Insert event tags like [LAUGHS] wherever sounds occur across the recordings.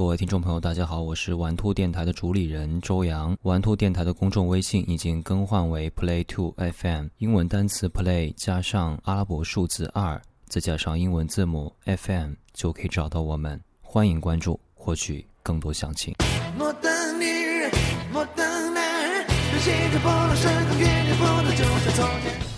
各位听众朋友，大家好，我是玩兔电台的主理人周洋。玩兔电台的公众微信已经更换为 Play Two FM，英文单词 Play 加上阿拉伯数字二，再加上英文字母 FM，就可以找到我们。欢迎关注，获取更多详情。摩登女人，摩登男人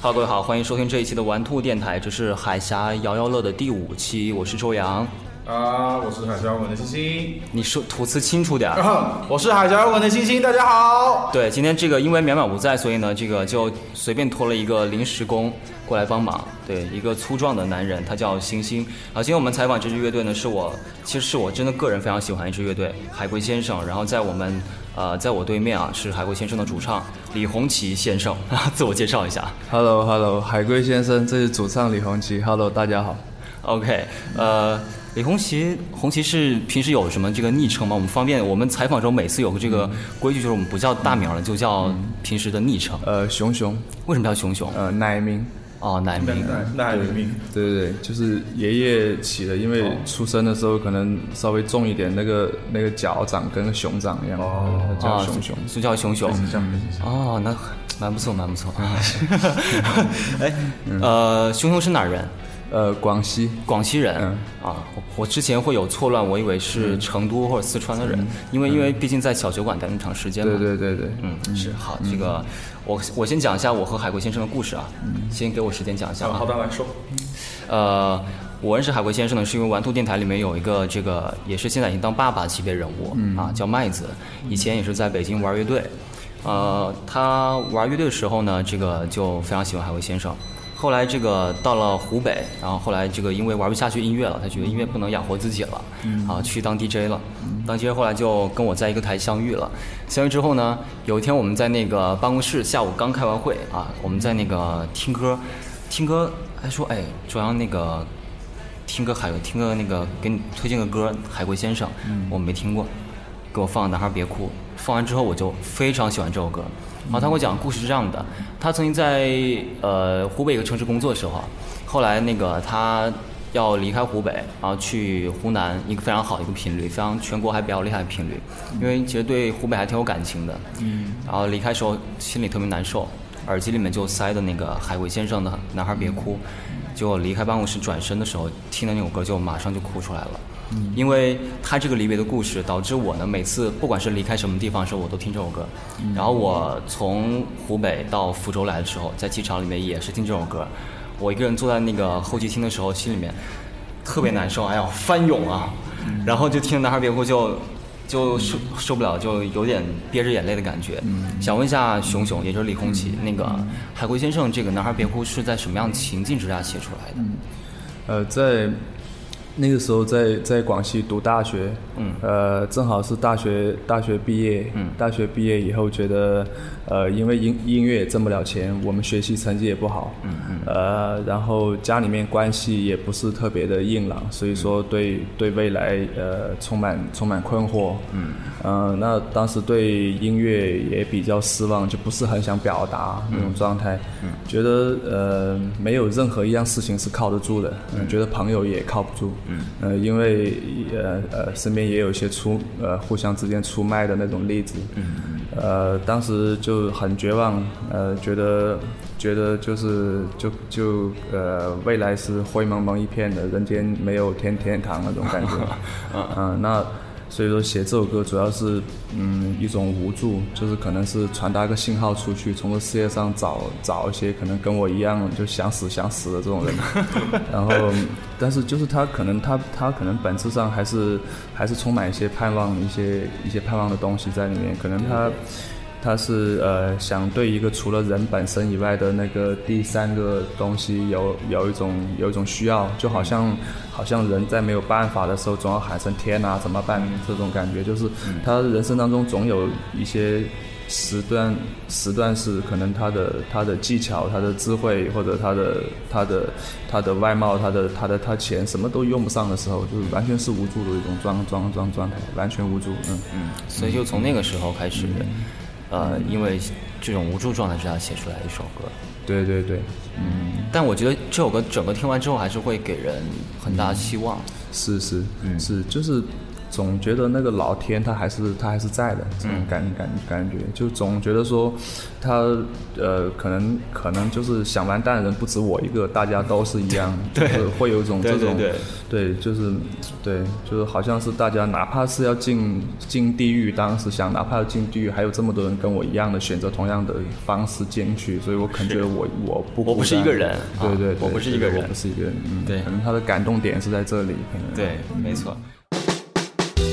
，Hello，各位好，欢迎收听这一期的玩兔电台，这是海峡摇摇乐的第五期，我是周洋。啊，我是海峡文的星星。你说吐词清楚点儿。我是海峡文的星星，大家好。对，今天这个因为淼淼不在，所以呢，这个就随便拖了一个临时工过来帮忙。对，一个粗壮的男人，他叫星星。啊，今天我们采访这支乐队呢，是我其实是我真的个人非常喜欢一支乐队，海龟先生。然后在我们呃，在我对面啊，是海龟先生的主唱李红旗先生，[LAUGHS] 自我介绍一下。Hello，Hello，海龟先生，这是主唱李红旗。Hello，大家好。OK，呃。李红旗，红旗是平时有什么这个昵称吗？我们方便，我们采访中每次有个这个规矩，就是我们不叫大名了，就叫平时的昵称。呃，熊熊，为什么叫熊熊？呃，奶名。哦，奶名，奶名。对对对，就是爷爷起的，因为出生的时候可能稍微重一点，那个那个脚掌跟熊掌一样，哦，叫熊熊，就叫熊熊。哦，那蛮不错，蛮不错。[LAUGHS] 哎，呃，熊熊是哪人？呃，广西，广西人嗯啊，我之前会有错乱，我以为是成都或者四川的人，因为因为毕竟在小酒馆待那么长时间嘛。对对对对，嗯，是好，这个我我先讲一下我和海龟先生的故事啊，先给我时间讲一下。好的，来说。呃，我认识海龟先生呢，是因为玩兔电台里面有一个这个也是现在已经当爸爸级别人物啊，叫麦子，以前也是在北京玩乐队，呃，他玩乐队的时候呢，这个就非常喜欢海龟先生。后来这个到了湖北，然后后来这个因为玩不下去音乐了，他觉得音乐不能养活自己了，啊，去当 DJ 了。当 DJ 后来就跟我在一个台相遇了。相遇之后呢，有一天我们在那个办公室，下午刚开完会啊，我们在那个听歌，听歌还说哎，周阳那个听个海听个那个给你推荐个歌，海龟先生，我没听过，给我放《男孩别哭》，放完之后我就非常喜欢这首歌。然后他给我讲故事是这样的，他曾经在呃湖北一个城市工作的时候，后来那个他要离开湖北，然后去湖南一个非常好的一个频率，非常全国还比较厉害的频率，因为其实对湖北还挺有感情的。嗯。然后离开时候心里特别难受，耳机里面就塞的那个海龟先生的《男孩别哭》，结果离开办公室转身的时候听的那首歌就马上就哭出来了。因为他这个离别的故事，导致我呢每次不管是离开什么地方的时候，我都听这首歌。然后我从湖北到福州来的时候，在机场里面也是听这首歌。我一个人坐在那个候机厅的时候，心里面特别难受，哎呀翻涌啊！然后就听《男孩别哭》，就就受受不了，就有点憋着眼泪的感觉。想问一下熊熊，也就是李红旗，那个海龟先生，这个《男孩别哭》是在什么样情境之下写出来的？呃，在。那个时候在在广西读大学，嗯，呃，正好是大学大学毕业，嗯，大学毕业以后觉得，呃，因为音音乐也挣不了钱，我们学习成绩也不好，嗯嗯，呃，然后家里面关系也不是特别的硬朗，所以说对对未来呃充满充满困惑，嗯，嗯，那当时对音乐也比较失望，就不是很想表达那种状态，嗯，觉得呃没有任何一样事情是靠得住的，嗯，觉得朋友也靠不住。嗯，呃，因为呃呃，身边也有一些出呃互相之间出卖的那种例子，嗯呃，当时就很绝望，呃，觉得觉得就是就就呃未来是灰蒙蒙一片的，人间没有天天堂那种感觉，[LAUGHS] 嗯，那。所以说写这首歌主要是，嗯，一种无助，就是可能是传达个信号出去，从这世界上找找一些可能跟我一样就想死想死的这种人，[LAUGHS] 然后，但是就是他可能他他可能本质上还是还是充满一些盼望，一些一些盼望的东西在里面，可能他。他是呃想对一个除了人本身以外的那个第三个东西有有一种有一种需要，就好像好像人在没有办法的时候总要喊声天啊怎么办这种感觉，就是他人生当中总有一些时段时段是可能他的他的技巧他的智慧或者他的他的他的外貌他的他的他钱什么都用不上的时候，就是完全是无助的一种状状状状态，完全无助。嗯嗯，所以就从那个时候开始。呃，因为这种无助状态之下写出来一首歌，对对对，嗯，但我觉得这首歌整个听完之后还是会给人很大希望，是是，嗯。是就是，总觉得那个老天他还是他还是在的，这种感感感觉，就总觉得说他呃可能可能就是想完蛋的人不止我一个，大家都是一样，[LAUGHS] 对。就是会有一种这种对就是对，就是好像是大家哪怕是要进进地狱，当时想哪怕要进地狱，还有这么多人跟我一样的选择同样的方式进去，所以我肯觉得我我不我不是一个人啊对对对，我不是一个人。我不是一个人，嗯，对。可能他的感动点是在这里，可能。对，没错。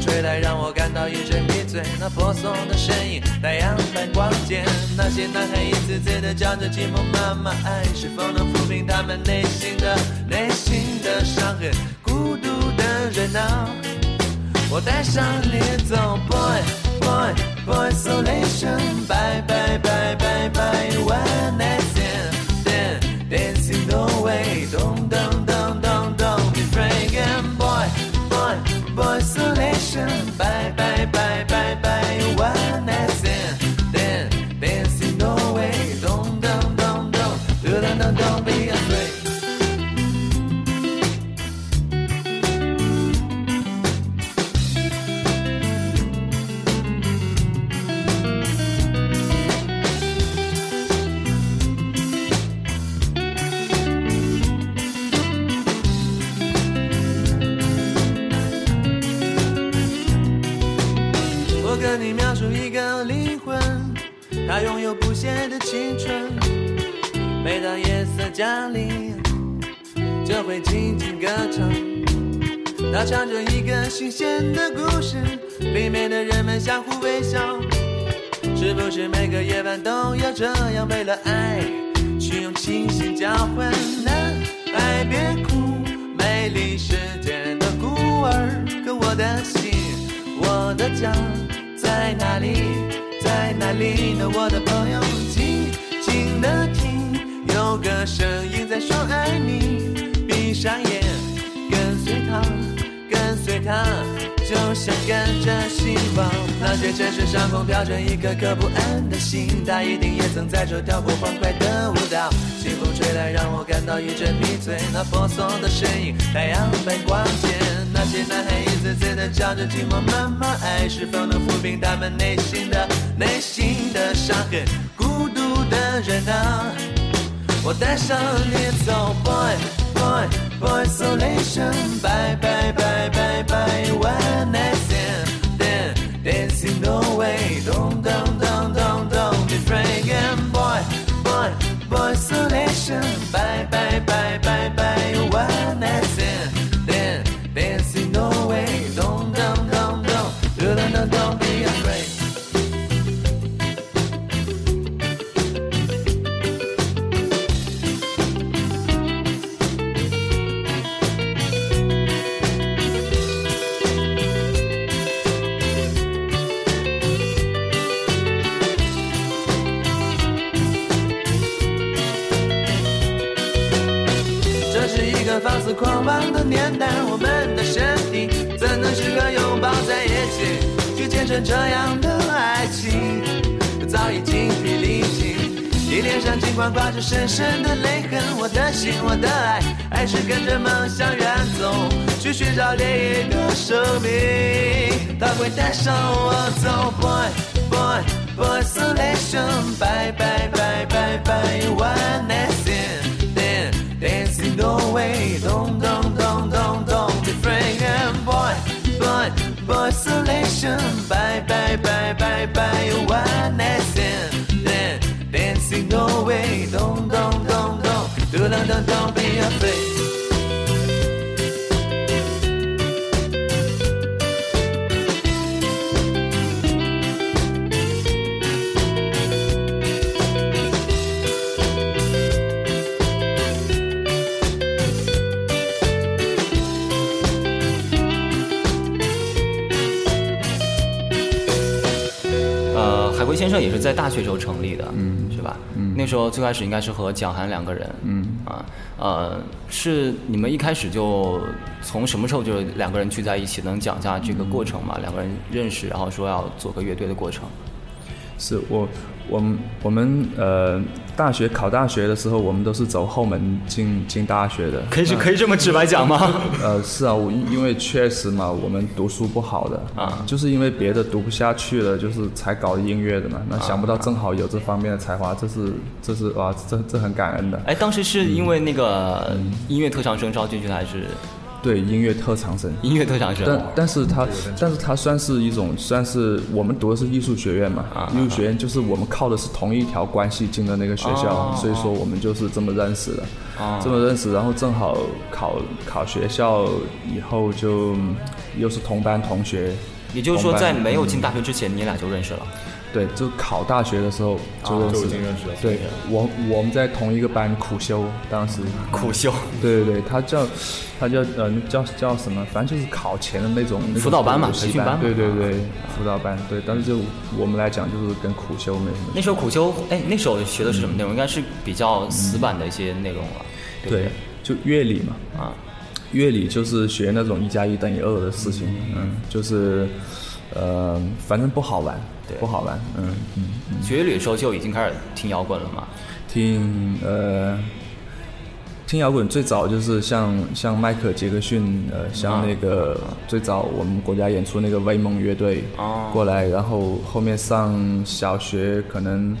吹来，让我感到一阵迷醉。那婆娑的身影，太阳般光洁。那些男孩一次次的叫着寂寞妈妈，爱是否能抚平他们内心的内心的伤痕？孤独的人啊。我带上你走，boy boy boy isolation，bye bye bye bye bye one night stand dancing the way，咚咚 boy selection. Bye, bye, bye. 青春。每当夜色降临，就会静静歌唱。它唱着一个新鲜的故事，里面的人们相互微笑。是不是每个夜晚都要这样，为了爱去用清醒交换？男孩别哭，美丽世界的孤儿，可我的心，我的家在哪里？在哪里呢？我的朋友，静静的听，有个声音在说爱你。闭上眼，跟随他，跟随他，就像跟着希望。那些城市上空飘着一颗颗不安的心，他一定也曾在这跳过欢快的舞蹈。清风吹来，让我感到一阵迷醉。那婆娑的身影，太阳般光洁。那些男孩一次次的叫着寂寞妈妈，爱是否能抚平他们内心的内心的伤痕？孤独的人啊。我带上你走，boy boy boy isolation，bye bye bye bye bye one night stand dancing the way，咚咚咚咚咚，be frank and boy boy boy isolation，bye bye bye bye Don't. 起，去见证这样的爱情？早已精疲力尽，你脸上尽管挂着深深的泪痕，我的心，我的爱，还是跟着梦想远走，去寻找另一个生命，他会带上我走，boy boy boy isolation，bye bye bye bye bye one night stand。dancing the Way，Don't Don't Don't Don't Don't，be afraid and boy and boy boy boy isolation，bye bye bye bye bye one night stand，dancing the way，咚咚咚咚，嘟 Don't be afraid. 也是在大学时候成立的，嗯，是吧？嗯，那时候最开始应该是和蒋涵两个人，嗯，啊，呃，是你们一开始就从什么时候就两个人聚在一起？能讲一下这个过程吗？两个人认识，然后说要做个乐队的过程。是我，我们我们呃，大学考大学的时候，我们都是走后门进进大学的。可以是可以这么直白讲吗？呃，是啊，我因因为确实嘛，我们读书不好的啊就是因为别的读不下去了，就是才搞音乐的嘛。那想不到正好有这方面的才华，这是这是哇，这这很感恩的。哎，当时是因为那个音乐特长生招进去的，还是对，音乐特长生。音乐特长生？但但是他，但是他算是一种，算是我们读的是艺术学院嘛，啊艺术学院就是我们靠的是同一条关系进的那个学校，哦。所以说我们就是这么认识的，哦。这么认识，然后正好考考学校以后就嗯又是同班同学，也就是说，在没有进大学之前，你俩就认识了。对，就考大学的时候就认识就已，经认识了。对我我们在同一个班苦修，当时苦修对对对，他叫他叫呃叫叫什么？反正就是考前的那种辅导班嘛培训班对对对，辅导班对。但是就我们来讲，就是跟苦修没什么。那时候苦修，哎，那时候学的是什么内容？应该是比较死板的一些内容了，对就乐理嘛，啊，乐理就是学那种一加一等于二的事情，嗯，就是呃，反正不好玩，对不好玩，嗯嗯。学乐理的时候就已经开始听摇滚了嘛。听呃听摇滚最早就是像像迈克尔杰克逊，呃，像那个最早我们国家演出那个威猛乐队哦过来，然后后面上小学可能。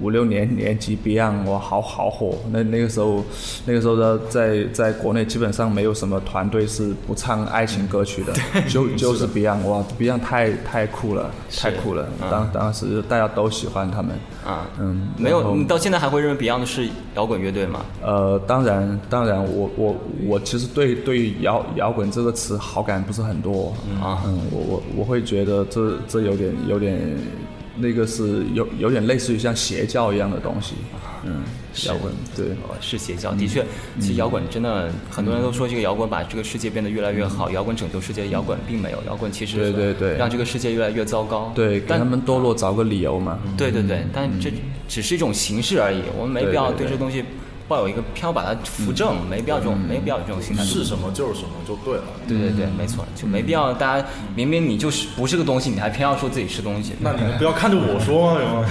五六年年级 Beyond 哇，好好火！那那个时候，那个时候的，在在国内基本上没有什么团队是不唱爱情歌曲的，就就是 Beyond 哇，Beyond 太太酷了，太酷了！当当时大家都喜欢他们，啊，嗯，没有，你到现在还会认为 Beyond 是摇滚乐队吗？呃，当然，当然，我我我其实对对摇摇滚这个词好感不是很多啊嗯，我我我会觉得这这有点有点那个是有有点类似于像邪教一样的东西，嗯，摇滚对，哦是邪教，的确，其实摇滚真的很多人都说这个摇滚把这个世界变得越来越好，摇滚拯救世界，摇滚并没有，摇滚其实对对对。让这个世界越来越糟糕。对，给但他们堕落找个理由嘛，对对对，但这只是一种形式而已，我们没必要对这东西抱有一个偏要把它扶正，没必要这种没必要有这种心态。是什么就是什么就对了。对对对，没错，就没必要大家明明你就是不是个东西，你还偏要说自己是东西。那你们不要看着我说啊，有吗？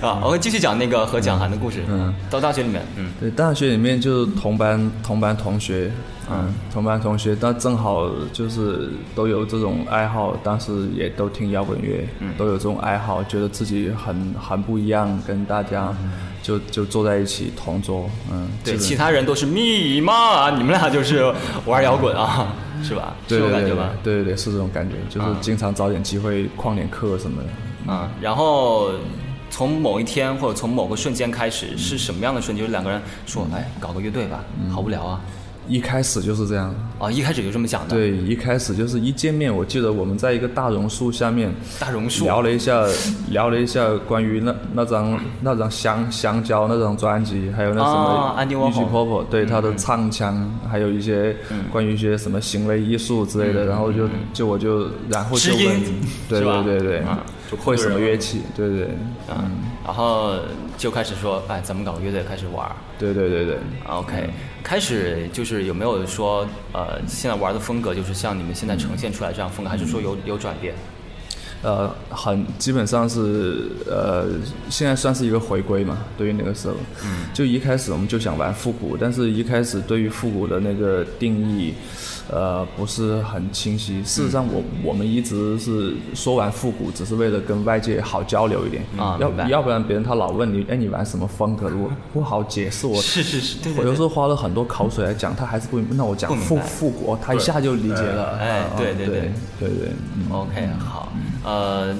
[LAUGHS] 啊，我会继续讲那个和蒋涵的故事。嗯，到大学里面，嗯，对，大学里面就是同班同班同学，嗯，同班同学，但正好就是都有这种爱好，当时也都听摇滚乐，都有这种爱好，觉得自己很很不一样，跟大家就就坐在一起同桌，嗯，对，其他人都是密码，你们俩就是玩摇滚啊，[LAUGHS] 是吧？对对对是这种感觉吧？对对对，是这种感觉，就是啊经常找点机会旷点课什么的。啊，然后从某一天或者从某个瞬间开始，是什么样的瞬间？就是两个人说，哎，搞个乐队吧，好无聊啊。一开始就是这样，啊，一开始就这么讲的。，对，一开始就是一见面，我记得我们在一个大榕树下面，大榕树。聊了一下，[LAUGHS] 聊了一下关于那那张那张香香蕉那张专辑，还有那什哦么玉 Warhol 菊 Popo 对他的唱腔，还有一些嗯。关于一些什么行为艺术之类的，然后就就我就然后就问，[LAUGHS] 对对对对啊，就会什么乐器，对对嗯，然后就开始说，哎，咱们搞个乐队，开始玩。对对对对。啊 OK，开始就是有没有说，呃，现在玩的风格就是像你们现在呈现出来这样风格，还是说有有转变？呃，很基本上是呃，现在算是一个回归嘛。对于那个时候，嗯，就一开始我们就想玩复古，但是一开始对于复古的那个定义，呃，不是很清晰。事实上我，我们一直是说玩复古，只是为了跟外界好交流一点要啊明白要不然别人他老问你，哎，你玩什么风格？我不好解释，[LAUGHS] 我是是是，对对对我有时。候花了很多口水来讲，他还是不明白。那我讲复复古，他一下就理解了。哎啊对对对对对 OK，好，呃，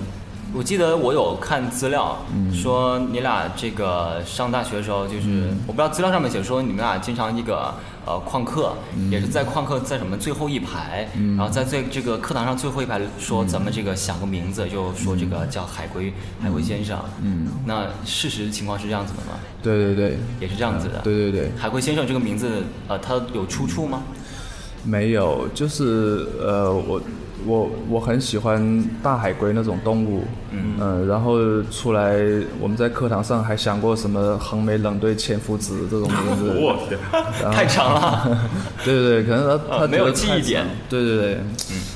我记得我有看资料，说你俩这个上大学的时候，就是、我不知道资料上面写说你们俩经常一个呃旷课，也是在旷课在什么最后一排，然后在最这个课堂上最后一排说咱们这个想个名字，就说这个叫海龟海龟先生。嗯，那事实情况是这样子的吗？对对对，也是这样子的。对对对，海龟先生这个名字，呃，它有出处吗？没有，就是呃，我我我很喜欢大海龟那种动物，嗯、然后出来我们在课堂上还想过什么横眉冷对千夫指这种名字，[LAUGHS] 我天，太长了。[LAUGHS] 对对对，可能他他呃没有记忆点。长，对对对，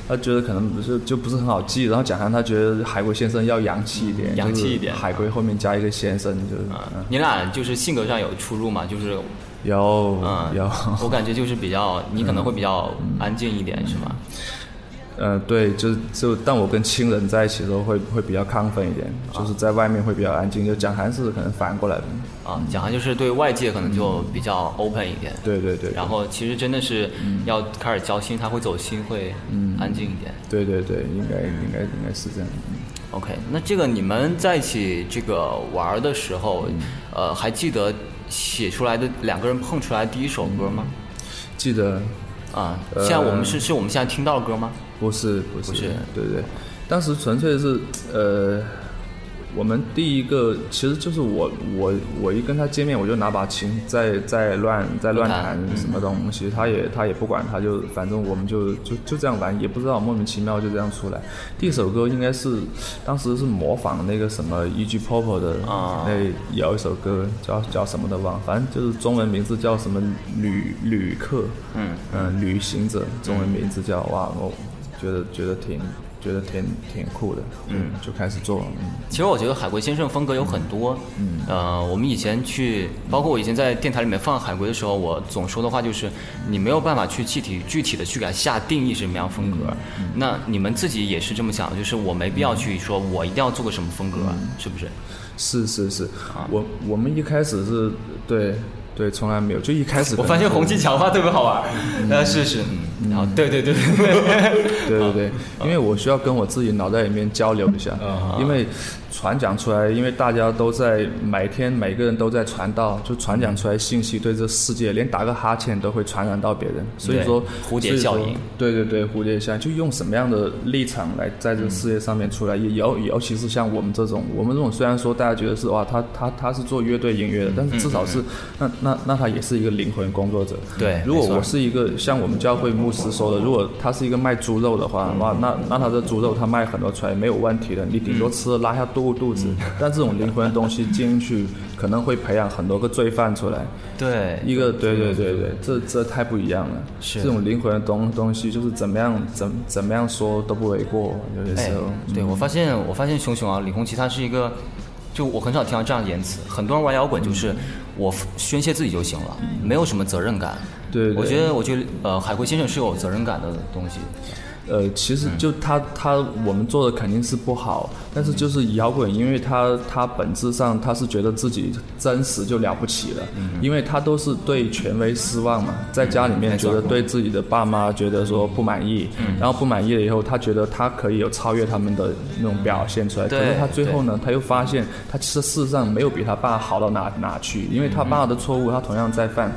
他觉得可能不是就不是很好记，然后蒋涵他觉得海龟先生要洋气一点，洋气一点。海龟后面加一个先生，就是、啊，你俩就是性格上有出入嘛？就是有、嗯，有，我感觉就是比较，你可能会比较安静一点，是吗？呃，对，就就但我跟亲人在一起的时候会会比较亢奋一点，就是在外面会比较安静，就蒋涵是可能反过来。的，啊，讲涵就是对外界可能就比较 open 一点，对对对，然后其实真的是要开始交心，他会走心，会安静一点。对对对，应该应该应该是这样。OK，那这个你们在一起这个玩的时候，呃，还记得写出来的两个人碰出来第一首歌吗？记得。啊，现在我们是是我们现在听到的歌吗？不是不是不是对对，当时纯粹是呃，我们第一个其实就是我我我一跟他见面，我就拿把琴在在乱在乱乱弹弹什么东西，他也他也不管，他就反正我们就就就这样玩，也不知道莫名其妙就这样出来。第一首歌应该是当时是模仿那个什么 E.G. Popo 的啊那有一首歌叫叫什么的忘了，反正就是中文名字叫什么旅旅客，嗯嗯，旅行者，中文名字叫哇，我觉得觉得挺觉得挺挺酷的，嗯，就开始做，嗯，其实我觉得海龟先生风格有很多，嗯，呃，我们以前去，包括我以前在电台里面放海龟的时候，我总说的话就是，你没有办法去具体具体的去给它下定义是什么样风格，那你们自己也是这么想的，就是我没必要去说我一定要做个什么风格，是不是？是是是，我我们一开始是对对，从来没有，就一开始我发现可能是红气强化特别好玩，呃，是是，嗯，然后对对对。对 [LAUGHS] 对，对。因为我需要跟我自己脑袋里面交流一下，因为传讲出来，因为大家都在每天每个人都在传道，就传讲出来信息对这世界，连打个哈欠都会传染到别人，所以说蝴蝶效应。对对对，蝴蝶效应，就用什么样的立场来在这个世界上面出来，也尤尤其是像我们这种，我们这种虽然说大家觉得是哇，他他他是做乐队音乐的，但是至少是那那那他也是一个灵魂工作者，对。如果我是一个像我们教会牧师说的，如果他是一个卖猪肉的话，哇，那那他的猪肉他卖很多出来没有问题的，你顶多吃了拉下肚肚子。但这种灵魂的东西进去，可能会培养很多个罪犯出来。对，一个对对对对，这这太不一样了。是这种灵魂的东东西，就是怎么样怎怎么样说都不为过，有些哎时候。，对我发现我发现熊熊啊，李红旗他是一个，就我很少听到这样的言辞，很多人玩摇滚就是我宣泄自己就行了，没有什么责任感。对对我觉得我觉得呃，海龟先生是有责任感的东西。呃，其实就他他我们做的肯定是不好，但是就是摇滚，因为他他本质上他是觉得自己真实就了不起了，因为他都是对权威失望嘛，在家里面觉得对自己的爸妈觉得说不满意，然后不满意了以后，他觉得他可以有超越他们的那种表现出来，可是他最后呢，他又发现他其实事实上没有比他爸好到哪哪去，因为他爸的错误他同样在犯。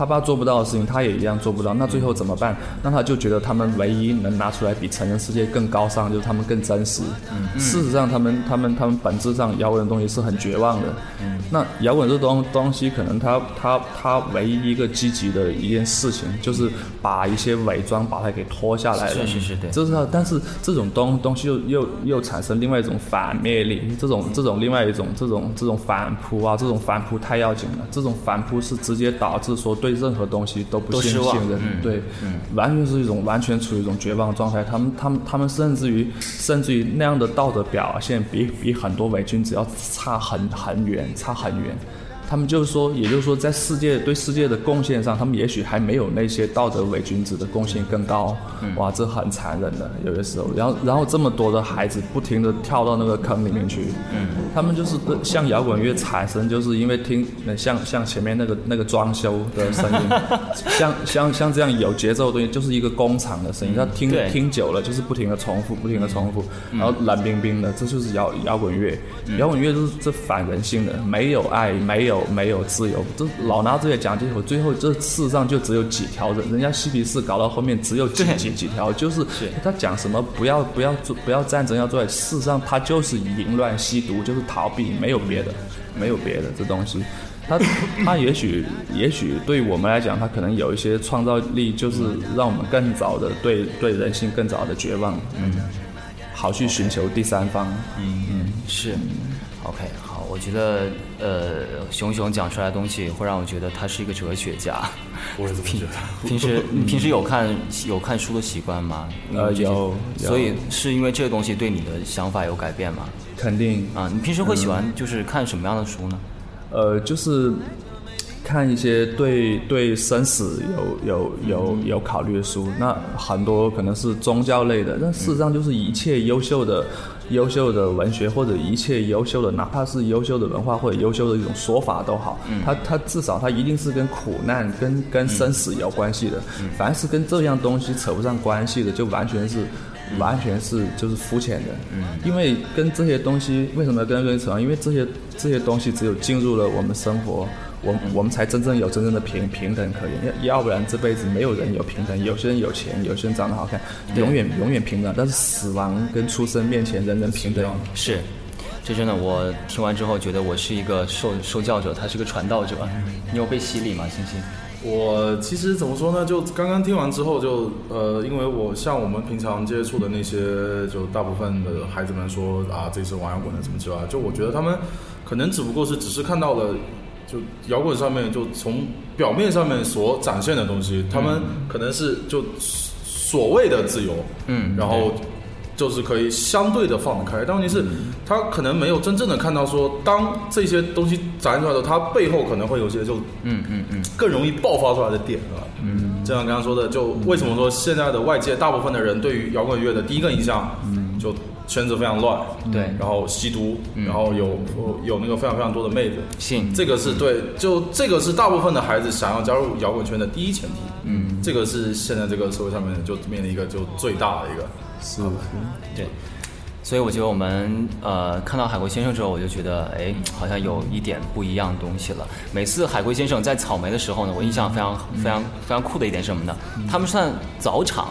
他爸做不到的事情，他也一样做不到。那最后怎么办？那他就觉得他们唯一能拿出来比成人世界更高尚，就是他们更真实。嗯事实上，他们他们他们本质上摇滚的东西是很绝望的。嗯那摇滚这东东西，可能他他他唯一一个积极的一件事情，就是把一些伪装把它给脱下来了。是是是对这是他，但是这种东东西又又又产生另外一种反灭力，这种这种另外一种这种这种反扑啊，这种反扑太要紧了。这种反扑是直接导致说对任何东西都不信任，嗯对，完全是一种完全处于一种绝望状态。他们他们他们甚至于甚至于那样的道德表现比比很多伪君子要差很很远，差很远。他们就是说，也就是说，在世界对世界的贡献上，他们也许还没有那些道德伪君子的贡献更高。哇，这很残忍的，有些时候。然后，然后这么多的孩子不停的跳到那个坑里面去。嗯。他们就是像摇滚乐产生，就是因为听像像前面那个那个装修的声音，[LAUGHS] 像像像这样有节奏的东西，就是一个工厂的声音。他听听久了，就是不停的重复，不停的重复，然后冷冰冰的，这就是摇摇滚乐。摇滚乐就是这反人性的，没有爱，没有没有自由，这老拿这些讲借口，最后这世上就只有几条人，人家嬉皮士搞到后面只有几几几条，就是他讲什么不要不要做不要战争要做，事实上他就是淫乱吸毒，就是逃避，没有别的，没有别的这东西，他他也许 [LAUGHS] 也许对我们来讲，他可能有一些创造力，就是让我们更早的对对人性更早的绝望，嗯，好去寻求第三方，嗯嗯。是。OK，好，我觉得呃，熊熊讲出来的东西会让我觉得他是一个哲学家。我是这么觉得。[LAUGHS] 平时你平时有看有看书的习惯吗？呃，有。所以是因为这个东西对你的想法有改变吗？肯定。啊，你平时会喜欢就是看什么样的书呢？呃，就是看一些对对生死有有有有考虑的书。那很多可能是宗教类的，但事实上就是一切优秀的。优秀的文学或者一切优秀的，哪怕是优秀的文化或者优秀的一种说法都好，它它至少它一定是跟苦难、跟跟生死有关系的。凡是跟这样东西扯不上关系的，就完全是完全是就是肤浅的。因为跟这些东西为什么跟人扯上？因为这些这些东西只有进入了我们生活。我我们才真正有真正的平平等可言，要要不然这辈子没有人有平等。有些人有钱，有些人长得好看，永远永远平等。但是死亡跟出生面前，人人平等。是，这真的，我听完之后觉得我是一个受受教者，他是个传道者。你有被洗礼吗，星星？我其实怎么说呢？就刚刚听完之后，就呃，因为我像我们平常接触的那些，就大部分的孩子们说啊，这是玩摇滚的，怎么之类就我觉得他们可能只不过是只是看到了。就摇滚上面，就从表面上面所展现的东西，他们可能是就所谓的自由，嗯，然后就是可以相对的放得开。但问题是，他可能没有真正的看到说，当这些东西展现出来的时候，它背后可能会有些就嗯嗯嗯更容易爆发出来的点，啊？嗯，就像刚刚说的，就为什么说现在的外界大部分的人对于摇滚乐的第一个印象，嗯，就。圈子非常乱，对，然后吸毒，然后有有那个非常非常多的妹子，性，这个是对，就这个是大部分的孩子想要加入摇滚圈的第一前提，嗯，这个是现在这个社会上面就面临一个就最大的一个，是，对，所以我觉得我们呃看到海龟先生之后，我就觉得哎，好像有一点不一样的东西了。每次海龟先生在草莓的时候呢，我印象非常非常非常酷的一点是什么呢？他们算早场。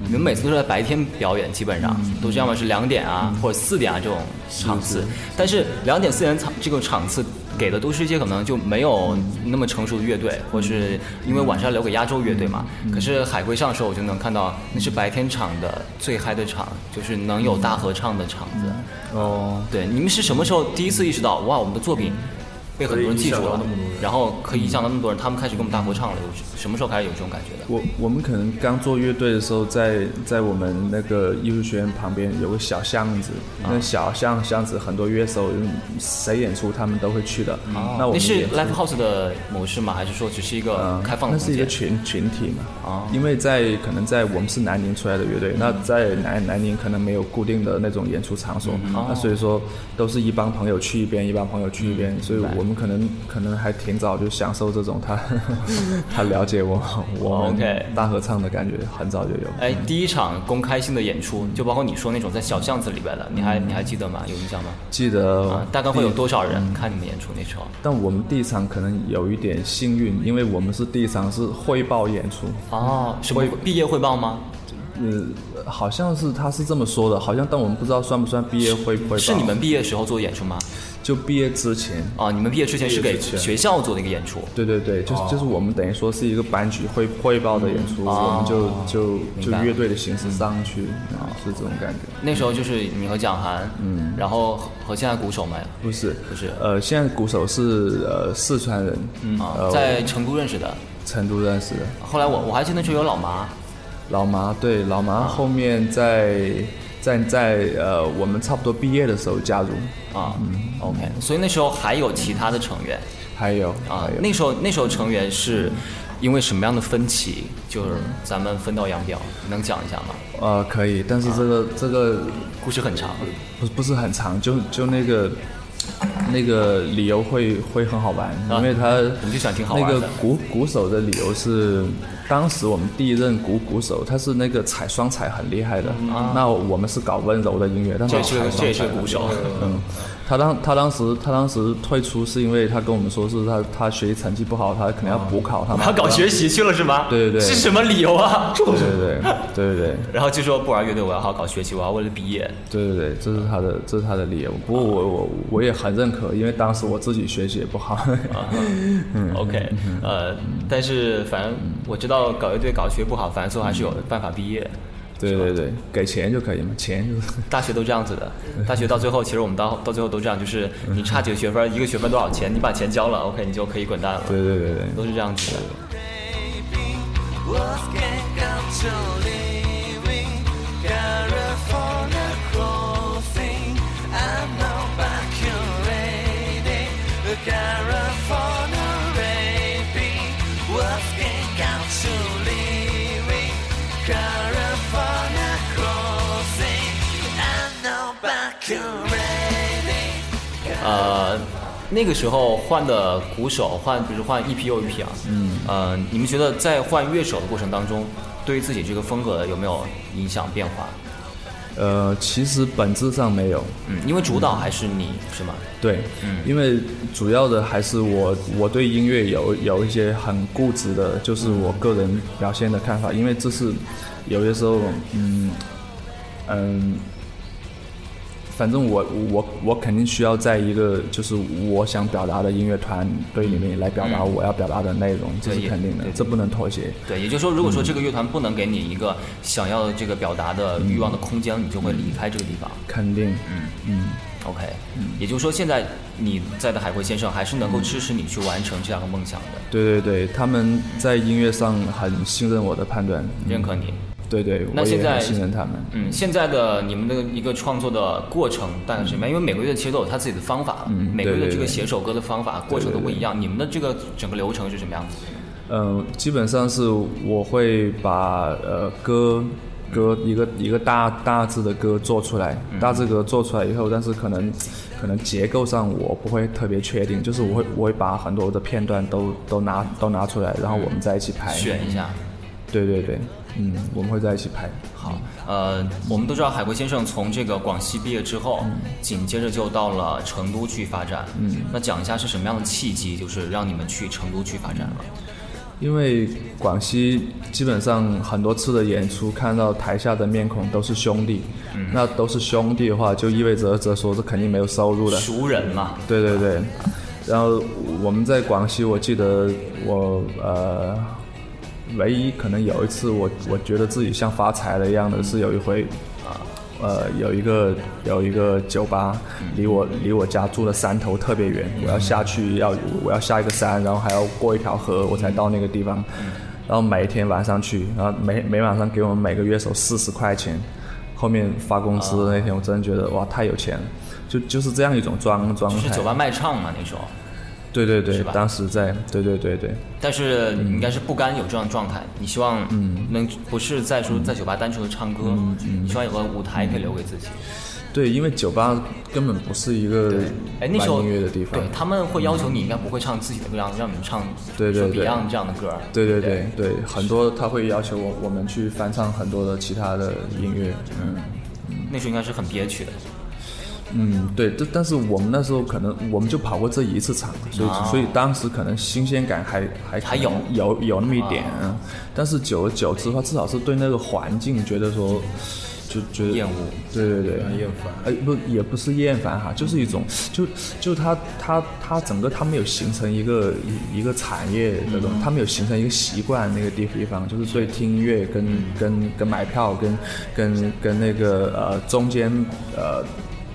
你们每次都是在白天表演，基本上都是要么是两点啊，或者四点啊这种场次。但是两点四点场这个场次给的都是一些可能就没有那么成熟的乐队，或是因为晚上留给压轴乐队嘛。可是海龟上的时候，我就能看到那是白天场的最嗨的场，就是能有大合唱的场子。哦，对，你们是什么时候第一次意识到哇，我们的作品？被很多人记住了，然后可以影响到那么多人，他们开始跟我们大合唱了。什么时候开始有这种感觉的？我我们可能刚做乐队的时候，在在我们那个艺术学院旁边有个小巷子，那小巷巷子很多乐手，谁演出他们都会去的。那我们是 live house 的模式吗？还是说只是一个开放的？那是一个群群体嘛。啊，因为在可能在我们是南宁出来的乐队，那在南南宁可能没有固定的那种演出场所，那所以说都是一帮朋友去一边，一帮朋友去一边，所以我。我们可能可能还挺早就享受这种他 [LAUGHS] 他了解我我 OK 大合唱的感觉，很早就有。哎，第一场公开性的演出，就包括你说那种在小巷子里边的，你还你还记得吗？有印象吗？记得。大概会有多少人看你们演出那时候？但我们第一场可能有一点幸运，因为我们是第一场是汇报演出。哦，什么毕业汇报吗？呃，好像是他是这么说的，好像但我们不知道算不算毕业汇汇报。是你们毕业时候做演出吗？就毕业之前。啊，你们毕业之前是给学校做的一个演出。对对对，就是就是我们等于说是一个班级汇汇报的演出，我们就就就乐队的形式上去啊，是这种感觉。那时候就是你和蒋涵，嗯，然后和现在鼓手们，不是。不是，呃，现在鼓手是呃四川人，嗯，在成都认识的，成都认识的。后来我我还记得就有老麻，老麻对老麻后面在。在在呃，我们差不多毕业的时候加入。啊，嗯，OK，所以那时候还有其他的成员，还有啊，有那时候那时候成员是因为什么样的分歧，就是咱们分道扬镳，能讲一下吗？呃可以，但是这个这个故事很长，不是不是很长，就就那个那个理由会会很好玩，因为他我们就想听好玩的那个鼓鼓手的理由是，当时我们第一任鼓鼓手他是那个踩双踩很厉害的，那我们是搞温柔的音乐，但是这也是个踩双这也是踩个鼓手，嗯，他当他当时他当时退出是因为他跟我们说是他他学习成绩不好，他可能要补考，他他搞学习去了是吗？对对对是什么理由啊？对对对对对对。[LAUGHS] 然后就说不玩乐队，我要好好搞学习，我要为了毕业。对对对，这是他的，这是他的理由。不过我我我也很认可，因为当时我自己学习也不好。嗯 OK，呃，但是反正我知道搞乐队搞学不好，反正最后还是有办法毕业。对对对，给钱就可以嘛，钱就。[LAUGHS] 大学都这样子的，大学到最后，其实我们到 [LAUGHS] 到最后都这样，就是你差几个学分，一个学分多少钱，你把钱交了，OK，你就可以滚蛋了。对对对对，都是这样子的。California. What's out to? 呃，那个时候换的鼓手换，比如换一批又一批啊。嗯。呃，你们觉得在换乐手的过程当中，对于自己这个风格有没有影响变化？呃，其实本质上没有，嗯，因为主导还是你是吗？对，嗯因为主要的还是我我对音乐有有一些很固执的，就是我个人表现的看法，因为这是有些时候，嗯嗯，反正我我我肯定需要在一个就是我想表达的音乐团队里面来表达我要表达的内容，这是肯定的，这不能妥协。对，也就是说，如果说这个乐团不能给你一个想要的这个表达的欲望的空间，你就会离开这个地方。肯定，嗯。嗯，OK，也就是说，现在你在的海龟先生还是能够支持你去完成这样的梦想的，对对对，他们在音乐上很信任我的判断，认可你。对对，我也那现在信任他们。嗯，现在的你们的一个创作的过程大概是什么样？因为每个乐队其实都有他自己的方法，嗯每个乐队这个写首歌的方法过程都不一样。你们的这个整个流程是什么样子？嗯，基本上是我会把呃歌歌一个一个大大致的歌做出来，嗯大致歌做出来以后，但是可能可能结构上我不会特别确定，就是我会我会把很多的片段都都拿都拿出来，然后我们在一起排。选一下。对对对，嗯，我们会在一起拍。好，呃，我们都知道海龟先生从这个广西毕业之后，紧接着就到了成都去发展。嗯，那讲一下是什么样的契机，就是让你们去成都去发展了？因为广西基本上很多次的演出，看到台下的面孔都是兄弟，嗯那都是兄弟的话，就意味着着说这肯定没有收入的。熟人嘛，对对对，然后我们在广西，我记得我呃，唯一可能有一次我我觉得自己像发财了一样的是有一回啊，呃，有一个有一个酒吧离我离我家住的山头特别远，我要下去要我要下一个山，然后还要过一条河我才到那个地方，然后每一天晚上去，然后每每晚上给我们每个乐手四十块钱。后面发工资的那天，我真的觉得哇，太有钱了，就就是这样一种装装态。就是酒吧卖唱嘛那时候。对对对是吧，当时在，对对对对，但是你应该是不甘有这样的状态，你希望嗯。能不是在说在酒吧单纯的唱歌，你希望有个舞台可以留给自己。对，因为酒吧根本不是一个哎，那时候音乐的地方。对，他们会要求你应该不会唱自己的歌，让让你们唱对对对。Beyond 这样的歌。对对对。对，很多他会要求我我们去翻唱很多的其他的音乐，嗯。那时候应该是很憋屈的。嗯，对，但但是我们那时候可能我们就跑过这一次场，所以、啊。所以当时可能新鲜感还还还有。有有那么一点，嗯。但是久而久之的话，至少是对那个环境觉得说就觉得厌恶，对对对，厌烦。哎，不，也不是厌烦哈，就是一种，就就他他他整个他没有形成一个一一个产业的东西，他没有形成一个习惯，那个地地方就是对听音乐跟跟跟买票跟跟跟那个呃中间呃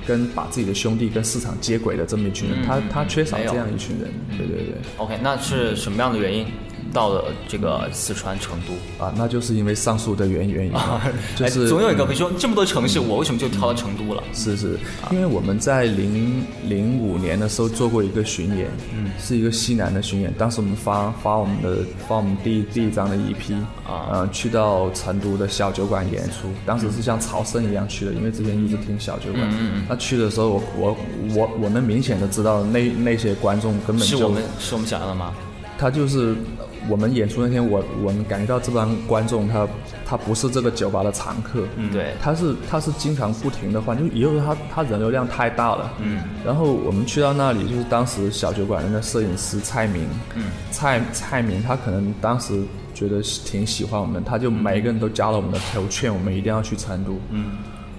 跟把自己的兄弟跟市场接轨的这么一群人，他他缺少这样一群人，对对对。OK，那是什么样的原因到了这个四川成都？啊，那就是因为上述的原原因，[LAUGHS] 就哎是总有一个，比如说这么多城市，我为什么就挑到成都了？是是，因为我们在零零五年的时候做过一个巡演，嗯，是一个西南的巡演。当时我们发发我们的发我们第一第一张的 EP，啊呃，去到成都的小酒馆演出。当时是像朝圣一样去的，因为之前一直听小酒馆。嗯嗯那去的时候我，我我我能明显的知道那那些观众根本就是我们是我们想要的吗？他就是我们演出那天，我我们感觉到这帮观众他他不是这个酒吧的常客，嗯，对，他是他是经常不停的换，就也就是他他人流量太大了，嗯，然后我们去到那里，就是当时小酒馆的那摄影师蔡明，嗯，蔡蔡明他可能当时觉得挺喜欢我们，他就每一个人都加了我们的头，劝我们一定要去成都，嗯。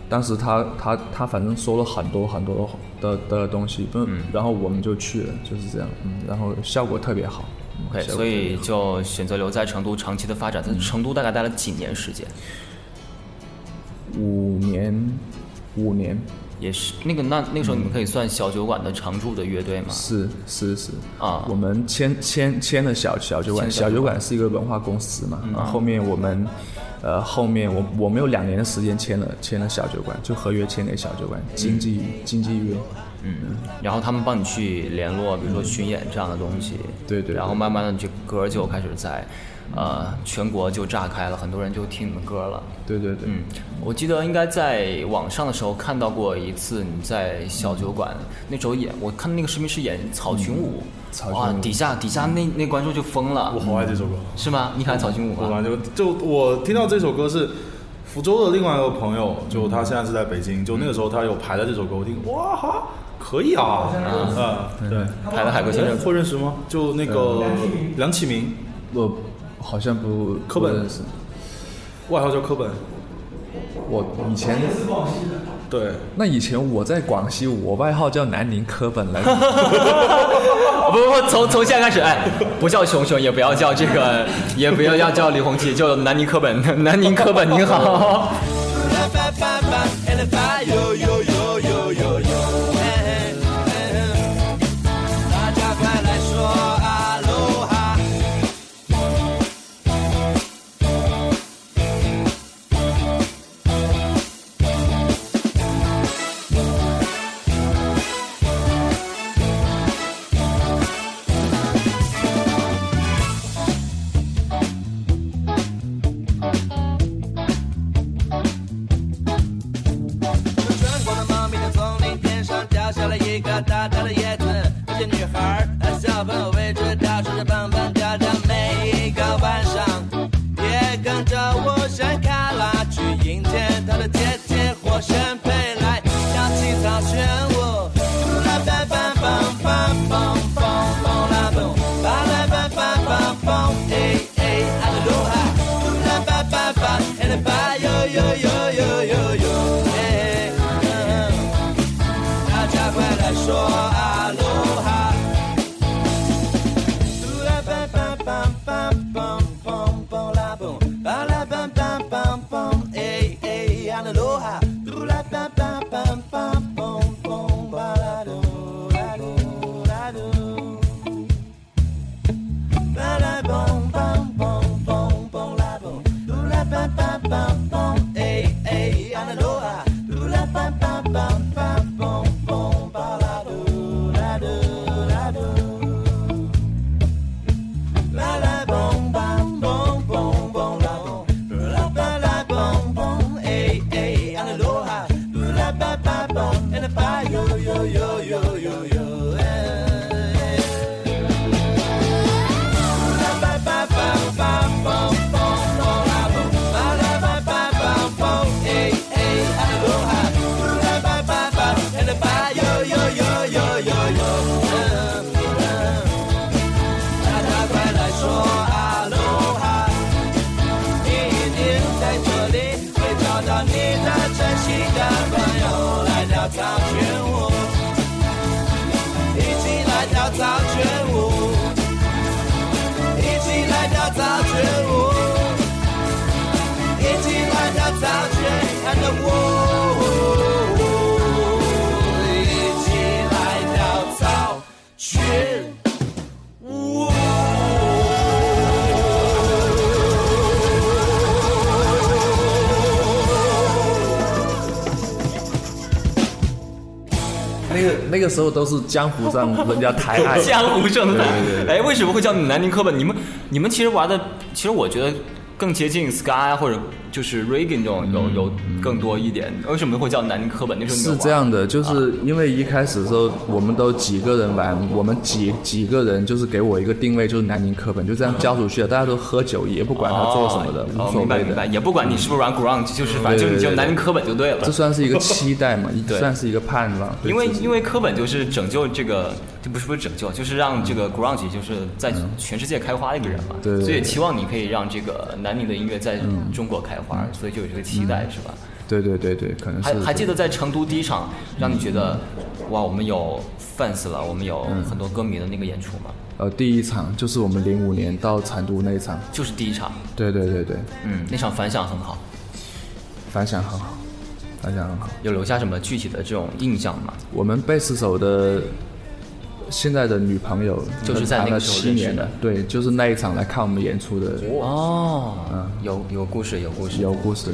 当时他他他反正说了很多很多的的东西，嗯，然后我们就去了，就是这样，嗯，然后效果特别好。OK，所以就选择留在成都长期的发展。在成都大概待了几年时间？五年，五年，也是那个那那个时候你们可以算小酒馆的常驻的乐队吗？是是是。啊。我们签签签了小小酒馆，小酒馆。是一个文化公司嘛，后面我们，呃，后面我我们有两年的时间签了签了小酒馆，就合约签给小酒馆，经济经济约，嗯，然后他们帮你去联络，比如说巡演这样的东西。对对对然后慢慢的这歌就开始在，呃，全国就炸开了，很多人就听你们歌了。对对对，嗯，我记得应该在网上的时候看到过一次你在小酒馆那时候演，我看那个视频是演草裙舞，草裙舞哇，底下底下那那观众就疯了我，好爱这首歌。是吗？你看草裙舞吗？我完就就我听到这首歌是福州的另外一个朋友，就他现在是在北京，就那个时候他有排了这首歌，我听哇哈，可以啊，嗯，对，排了海龟先生会认识吗？就那个梁启明，我好像不柯本。认识，外号叫柯本，我以前对，那以前我在广西，我外号叫南宁柯本来。[LAUGHS] 不不不，从从现在开始，哎，不叫熊熊，也不要叫这个，也不要要叫李红旗，就南宁科本，[LAUGHS] 南宁科本您好。候都是江湖上 [LAUGHS] 人家抬爱江湖上的哎，为什么会叫南宁科本？你们你们其实玩的，其实我觉得更接近 Sky 或者就是 Reagan 这种有有更多一点。为什么会叫南宁科本？那时候是这样的，就是因为一开始的时候我们都几个人玩，我们几几个人就是给我一个定位，就是南宁课本，就这样交出去了，大家都喝酒，也不管他做什么的，哦无所谓明白明白，的。也不管你是不是玩 Grunge，就是反正就你就对对对南宁科本就对了这。算是一个期待嘛，对算是一个盼望。因为因为科本就是拯救这个，这不是不是拯救，就是让这个 grunge 就是在全世界开花的一个人嘛。所以期望你可以让这个南宁的音乐在中国开花，所以就有这个期待，是吧？对对对对，可能是还还记得在成都第一场让你觉得哇，我们有 fans 了，我们有很多歌迷的那个演出吗？呃第一场就是我们零五年到成都那一场，就是第一场，对对对对，嗯，那场反响很好，反响很好，反响很好。有留下什么具体的这种印象吗？我们贝斯手的现在的女朋友就是在那个谈了时候认识的。七年了，对，就是那一场来看我们演出的，哦，嗯有有故事，有故事，有故事。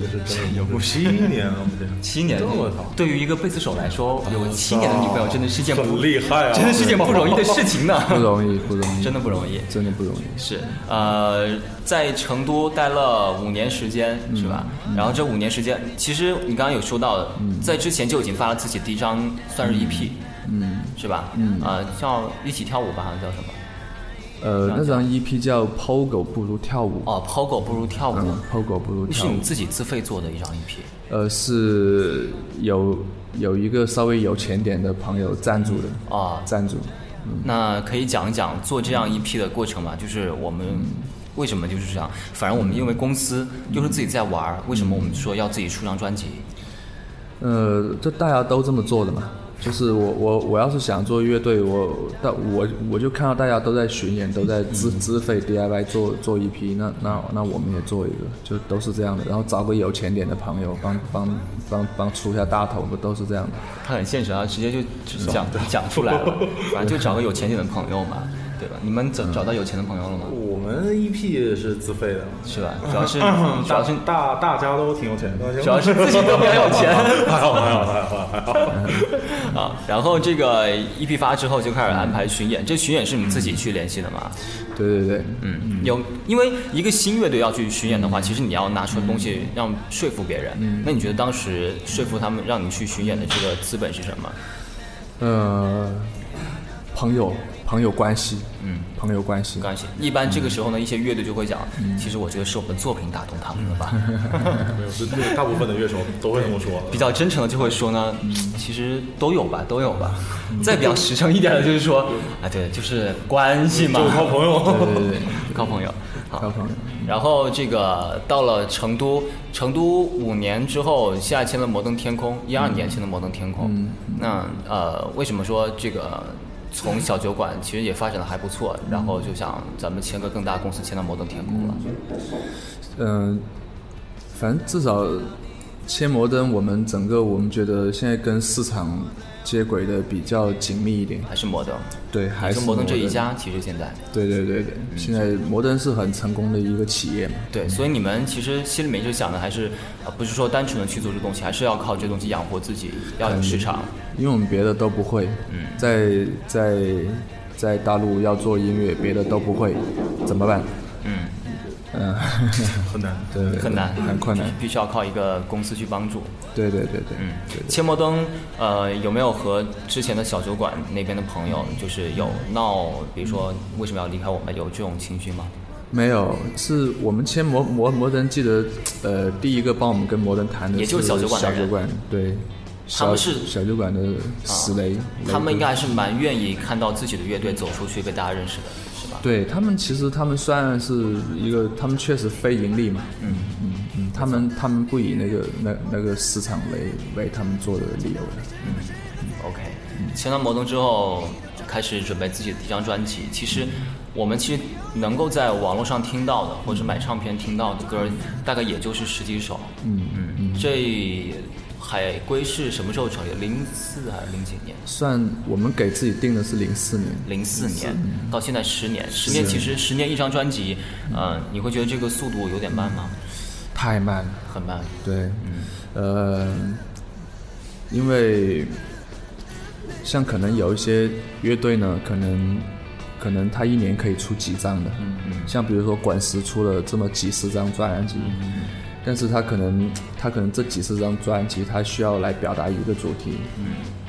有故事。[LAUGHS] 七年了，我们这七年这么长，对于一个贝斯手来说，有七年的女朋友真的是件不很厉害啊。真的是件不容易的事情呢，[LAUGHS] 不容易，不容易，真的不容易。真的不容易。是，呃，在成都待了五年时间，是吧？然后这五年时间，其实你刚刚有说到，在之前就已经发了自己第一张算是 EP，嗯，是吧？嗯，啊，叫一起跳舞吧，好像叫什么？呃，那张 EP 叫《Pogo 不如跳舞》，哦，Pogo 不如跳舞，嗯，Pogo 不如跳舞是你。自己自费做的一张 EP。呃，是有有一个稍微有钱点的朋友赞助的，啊，赞助。那可以讲一讲做这样一批的过程吗？就是我们为什么就是这样？反正我们因为公司又是自己在玩儿，为什么我们说要自己出张专辑？呃，这大家都这么做的嘛。就是我我我要是想做乐队，我但我我就看到大家都在巡演，都在自自费 DIY 做做一批，那那那我们也做一个，就都是这样的。然后找个有钱点的朋友帮帮帮帮出一下大头，不都是这样的？他很现实啊，直接就只讲讲出来了，[LAUGHS] 反正就找个有钱点的朋友嘛，对吧？你们找找到有钱的朋友了吗？我们 EP 是自费的，是吧？主要是主要是大大家都挺有钱，主要是自己都比较有钱。还好还好还好还好。[LAUGHS] 啊，然后这个 EP 发之后就开始安排巡演，这巡演是你自己去联系的吗？对对对，嗯，有，因为一个新乐队要去巡演的话，其实你要拿出的东西让说服别人。那你觉得当时说服他们让你去巡演的这个资本是什么？呃，朋友朋友关系，嗯，朋友关系。关系。一般这个时候呢，一些乐队就会讲，其实我觉得是我们作品打动他们了吧。[LAUGHS] 没有，是这大部分的乐手都会这么说。[LAUGHS] 比较真诚的就会说呢，其实都有吧，都有吧。再比较实诚一点的就是说，啊，对，就是关系嘛，就靠朋友。对对对，就靠朋友。好，靠朋友。然后这个到了成都，成都五年之后，现在签了摩登天空，一二年签的摩登天空。那呃，为什么说这个从小酒馆其实也发展的还不错，然后就想咱们签个更大公司，签到摩登天空了？嗯、反正至少切摩登，我们整个我们觉得现在跟市场接轨的比较紧密一点。还是摩登？对，还是是摩登这一家，其实现在对对对对，现在摩登是很成功的一个企业嘛。对，所以你们其实心里面就想的还是，呃，不是说单纯的去做这东西，还是要靠这东西养活自己，要有市场。因为我们别的都不会，嗯在在在大陆要做音乐，别的都不会，怎么办？嗯，嗯，很难。对对，对很难，很困难。必须要靠一个公司去帮助。对对对对，嗯。对，切摩登，呃，有没有和之前的小酒馆那边的朋友，就是有闹，比如说为什么要离开我们，有这种情绪吗？没有，是我们签摩摩摩登，记得呃，第一个帮我们跟摩登谈的也就是小酒馆的人。小酒馆，对，他们是小小酒馆的死雷，他们应该还是蛮愿意看到自己的乐队走出去被大家认识的？对他们其实他们算是一个，他们确实非盈利嘛，嗯嗯嗯，他们他们不以那个那那个市场为为他们做的理由的，OK，签到摩登之后，开始准备自己的第一张专辑。其实，我们其实能够在网络上听到的，或者买唱片听到的歌，大概也就是十几首。嗯嗯，这海归是什么时候成立？零四还是零几年？算我们给自己定的是零四年，零四年到现在十年，十年其实十年一张专辑，嗯，你会觉得这个速度有点慢吗？太慢。很慢。对，呃，因为像可能有一些乐队呢，可能可能他一年可以出几张的，嗯嗯，像比如说滚石出了这么几十张专辑，嗯但是他可能他可能这几十张专辑，他需要来表达一个主题，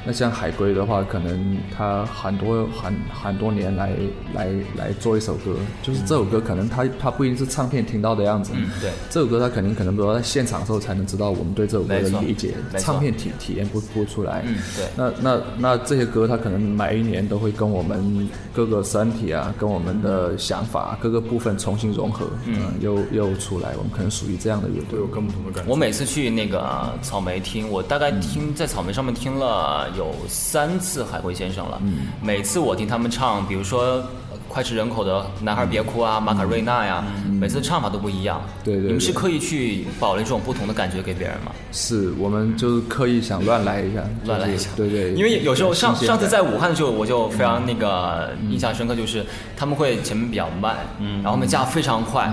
那像海龟的话，可能他很多很很多年来来来做一首歌，就是这首歌可能他他不一定是唱片听到的样子，嗯，对，这首歌他肯定可能比如说在现场的时候才能知道我们对这首歌的理解，唱片体体验不不出来，嗯，对。那那那这些歌他可能每一年都会跟我们各个身体啊，跟我们的想法各个部分重新融合，嗯，又又出来，我们可能属于这样的乐队，有更不同的感觉。我每次去那个草莓听，我大概听在草莓上面听了。有三次海龟先生了，每次我听他们唱，比如说脍炙人口的《男孩别哭》啊，马卡瑞娜呀，每次唱法都不一样。对对。你们是刻意去保留这种不同的感觉给别人吗？是，我们就是刻意想乱来一下，乱来一下。对对。因为有时候上上次在武汉的时候，我就非常那个印象深刻，就是他们会前面比较慢，嗯，然后后面加非常快，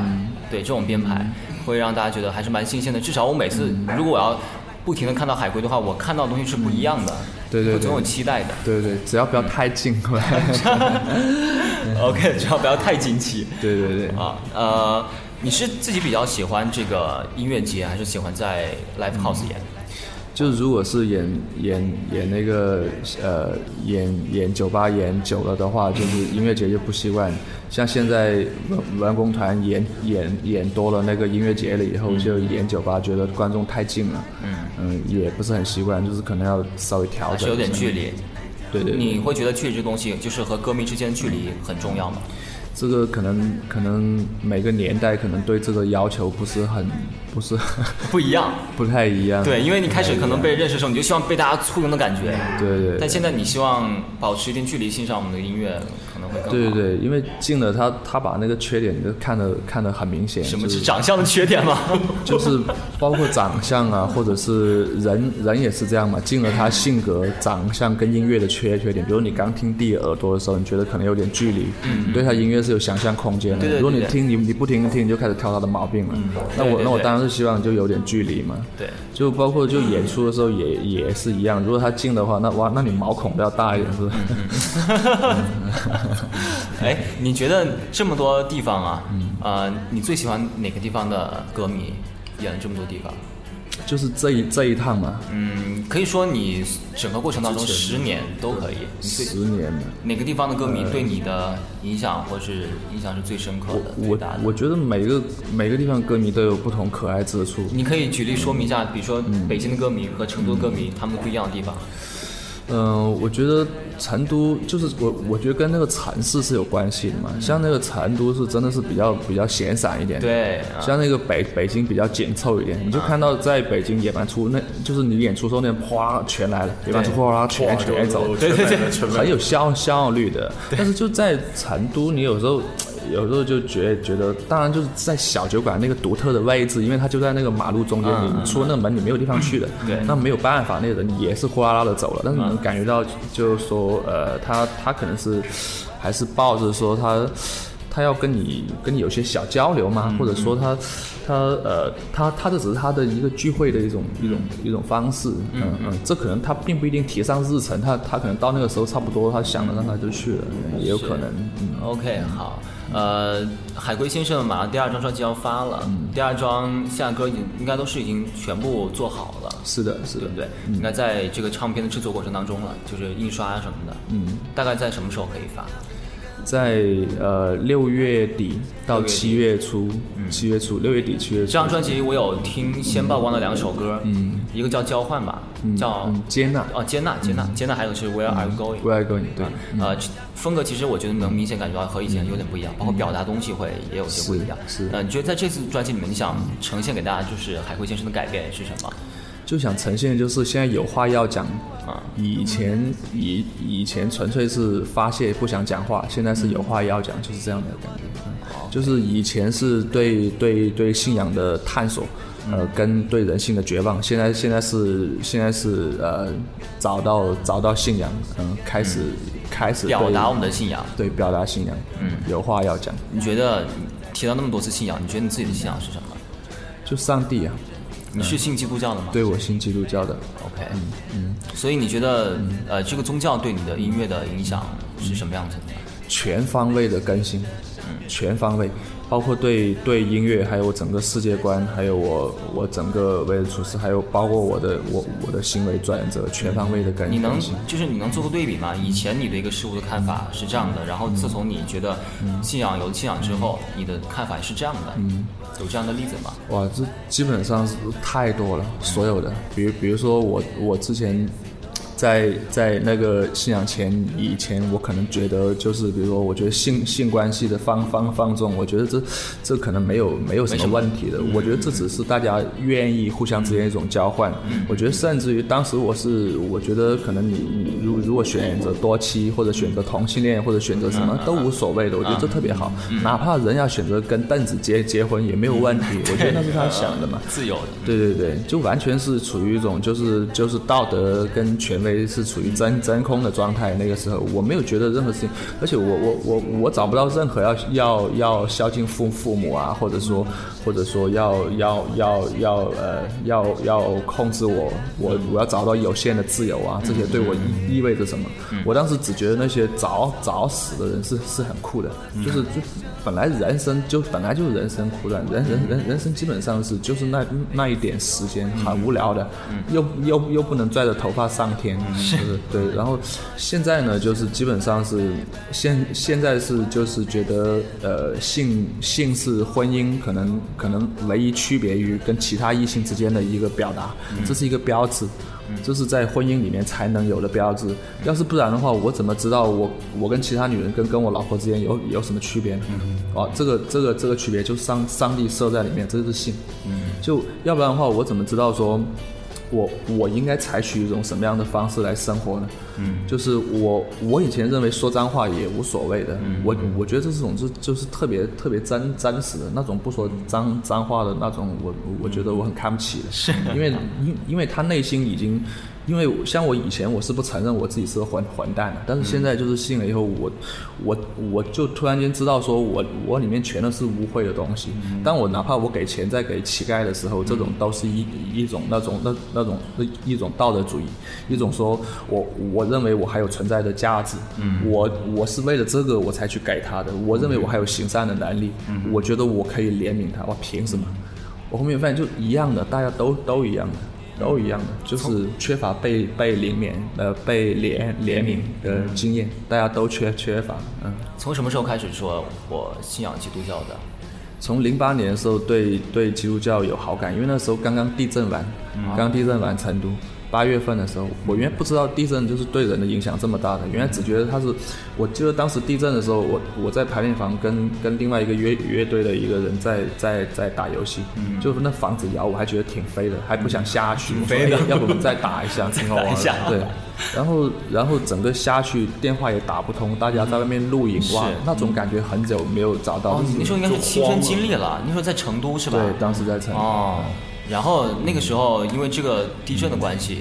对这种编排会让大家觉得还是蛮新鲜的。至少我每次如果我要。不停的看到海龟的话，我看到的东西是不一样的，对对，我总有期待的，对对，只要不要太近，[LAUGHS] OK，只要不要太惊奇，对对对，啊，呃，你是自己比较喜欢这个音乐节，还是喜欢在 live house 演？就如果是演演演那个呃演演酒吧演久了的话，就是音乐节就不习惯。像现在文文工团演演演多了那个音乐节了以后，就演酒吧觉得观众太近了，嗯嗯，也不是很习惯，就是可能要稍微调整，是有点距离。对对。你会觉得距离这东西就是和歌迷之间的距离很重要吗？这个可能可能每个年代可能对这个要求不是很不是 [LAUGHS] 不一样，不太一样。对，因为你开始可能被认识的时候，你就希望被大家簇拥的感觉。对对。但现在你希望保持一定距离欣赏我们的音乐。对对对，因为进了他，他把那个缺点都看得看得很明显。什么是长相的缺点吗？[LAUGHS] 就是包括长相啊，或者是人人也是这样嘛。进了他性格、长相跟音乐的缺缺点，比如你刚听第一耳朵的时候，你觉得可能有点距离，嗯，对他音乐是有想象空间的。对对对。如果你听你你不停听，你就开始挑他的毛病了。嗯。那我那我当然是希望就有点距离嘛。对。就包括就演出的时候也也是一样，如果他进的话，那哇，那你毛孔都要大一点，是不是？[LAUGHS] [LAUGHS] 哎，你觉得这么多地方啊，嗯呃，你最喜欢哪个地方的歌迷演了这么多地方？就是这一这一趟嘛。嗯，可以说你整个过程当中十年都可以。十年的。哪个地方的歌迷对你的影响或是印象是最深刻的？我我觉得每个每个地方歌迷都有不同可爱之处。你可以举例说明一下，比如说北京的歌迷和成都歌迷他们不一样的地方。嗯，我觉得成都就是我，我觉得跟那个城市是有关系的嘛。像那个成都是真的是比较比较闲散一点，对。像那个北北京比较紧凑一点，你就看到在北京演完出，那就是你演出时候那哗全来了，演完出哗全全走，对对对，很有效效率的。但是就在成都，你有时候。有时候就觉觉得，当然就是在小酒馆那个独特的位置，因为它就在那个马路中间，你出了那个门你没有地方去的，对，那没有办法，那个人也是呼啦啦的走了。但是你能感觉到，就是说，呃，他他可能是还是抱着说他他要跟你跟你有些小交流嘛，或者说他他呃他他这只是他的一个聚会的一种一种一种方式，嗯嗯，这可能他并不一定提上日程，他他可能到那个时候差不多，他想了让他就去了，也有可能。嗯 OK，好。呃，海龟先生马上第二张专辑要发了，第二张现在歌已经应该都是已经全部做好了。是的，是的，对，应该在这个唱片的制作过程当中了，就是印刷什么的。嗯，大概在什么时候可以发？在呃六月底到七月初，七月初六月底七月。初。这张专辑我有听先曝光的两首歌，嗯，一个叫交换吧，叫接纳，哦接纳接纳接纳，还有是 Where Are You Going？Where Are You Going？对，呃风格其实我觉得能明显感觉到和以前有点不一样，包括表达东西会也有些不一样。是，呃，你觉得在这次专辑里面，你想呈现给大家就是海龟先生的改变是什么？就想呈现就是现在有话要讲啊，以前以以前纯粹是发泄不想讲话，现在是有话要讲，就是这样的感觉。就是以前是对对对信仰的探索，呃，跟对人性的绝望，现在现在是现在是呃找到找到信仰，嗯，开始开始表达我们的信仰，对，表达信仰，嗯，有话要讲。你觉得提到那么多次信仰，你觉得你自己的信仰是什么？就上帝啊。你是信基督教的吗？对我信基督教的。OK，嗯，所以你觉得呃这个宗教对你的音乐的影响是什么样子的？全方位的更新，嗯全方位，包括对对音乐，还有我整个世界观，还有我我整个为人处事，还有包括我的我我的行为转折，全方位的更你能。就是你能做个对比吗？以前你对一个事物的看法是这样的，然后自从你觉得信仰有了信仰之后，你的看法是这样的，嗯有这样的例子吗？哇，这基本上是太多了，所有的，比如比如说我我之前在在那个信仰前以前，我可能觉得就是比如说，我觉得性性关系的放放放纵，我觉得这这可能没有没有什么问题的，我觉得这只是大家愿意互相之间一种交换。我觉得甚至于当时我是我觉得可能你你如如果选择多妻或者选择同性恋或者选择什么都无所谓的，我觉得这特别好，哪怕人要选择跟邓紫结结婚也没有问题，我觉得那是他想的嘛。[LAUGHS] 自由的，对对对，就完全是处于一种就是就是道德跟权威是处于真真空的状态。那个时候我没有觉得任何事情，而且我我我我找不到任何要要要孝敬父父母啊，或者说或者说要要要要呃要要控制我我我要找到有限的自由啊，这些对我意意味着什么？我当时只觉得那些早早死的人是是很酷的，就是就本来人生就本来就是人生苦短，人人人人生基本上是就是那那一点时间很无聊的，又又又不能拽着头发上天，就是对。然后现在呢，就是基本上是现现在是就是觉得呃性性是婚姻可能可能唯一区别于跟其他异性之间的一个表达，这是一个标志。这是在婚姻里面才能有的标志，要是不然的话，我怎么知道我我跟其他女人跟跟我老婆之间有有什么区别呢？哦，这个这个这个区别就上上帝设在里面，这就是性。就要不然的话，我怎么知道说，我我应该采取一种什么样的方式来生活呢？嗯，就是我我以前认为说脏话也无所谓的，我我觉得这种就就是特别特别真真实的那种不说脏脏话的那种，我我觉得我很看不起的，是因为因因为他内心已经。因为像我以前我是不承认我自己是个混混蛋的，但是现在就是信了以后，我我我就突然间知道说我我里面全都是污秽的东西。当我哪怕我给钱再给乞丐的时候，这种都是一一种那种那那种一种道德主义，一种说我我认为我还有存在的价值，我我是为了这个我才去给他的，我认为我还有行善的能力，我觉得我可以怜悯他，我凭什么？我后面发现就一样的，大家都都一样的。都一样的，就是缺乏被被怜悯呃被怜怜悯的经验，大家都缺缺乏。嗯，从什么时候开始说我信仰基督教的？从零八年的时候对对基督教有好感，因为那时候刚刚地震完，刚地震完成都。八月份的时候，我原来不知道地震就是对人的影响这么大的，原来只觉得它是，我记得当时地震的时候，我我在排练房跟跟另外一个乐乐队的一个人在在在打游戏，就是那房子摇，我还觉得挺飞的，还不想下去，飞的，要不我们再打一下，挺好玩的，对。然后然后整个下去电话也打不通，大家在外面露营，哇，那种感觉很久没有找到。哦，你那时候应该是亲身经历了，那时候在成都是吧？对，当时在成都。哦。然后那个时候，因为这个地震的关系，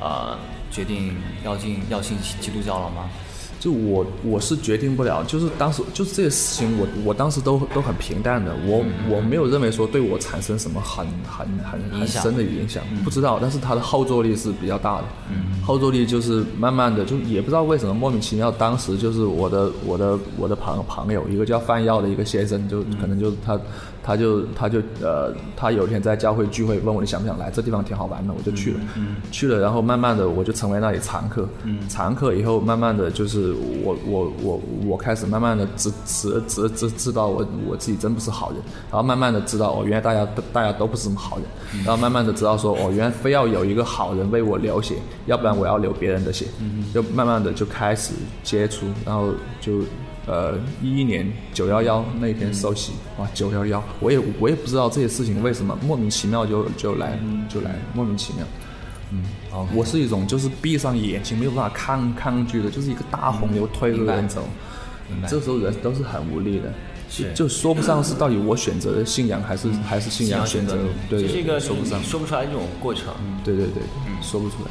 呃，决定要进要信基督教了吗？就我我是决定不了，就是当时就是这个事情，我我当时都都很平淡的，我我没有认为说对我产生什么很很很很深的影响，不知道，但是它的后坐力是比较大的，后坐力就是慢慢的就也不知道为什么莫名其妙，当时就是我的我的我的朋朋友一个叫范耀的一个先生，就可能就是他。他就他就呃，他有一天在教会聚会，问我你想不想来？这地方挺好玩的，我就去了。去了，然后慢慢的我就成为那里常客。常客以后，慢慢的就是我我我我开始慢慢的知知知知知道我我自己真不是好人。然后慢慢的知道哦，原来大家大家都不是什么好人。然后慢慢的知道说哦，原来非要有一个好人为我流血，要不然我要流别人的血。就慢慢的就开始接触，然后就。呃，一一年九幺幺那一天受洗，哇，九幺幺，我也我也不知道这些事情为什么莫名其妙就就来就来莫名其妙，嗯，我是一种就是闭上眼睛没有办法抗抗拒的，就是一个大洪流推着人走，这时候人都是很无力的，就说不上是到底我选择的信仰还是还是信仰选择，对，这是一个说不上。说不出来这种过程，对对对，说不出来。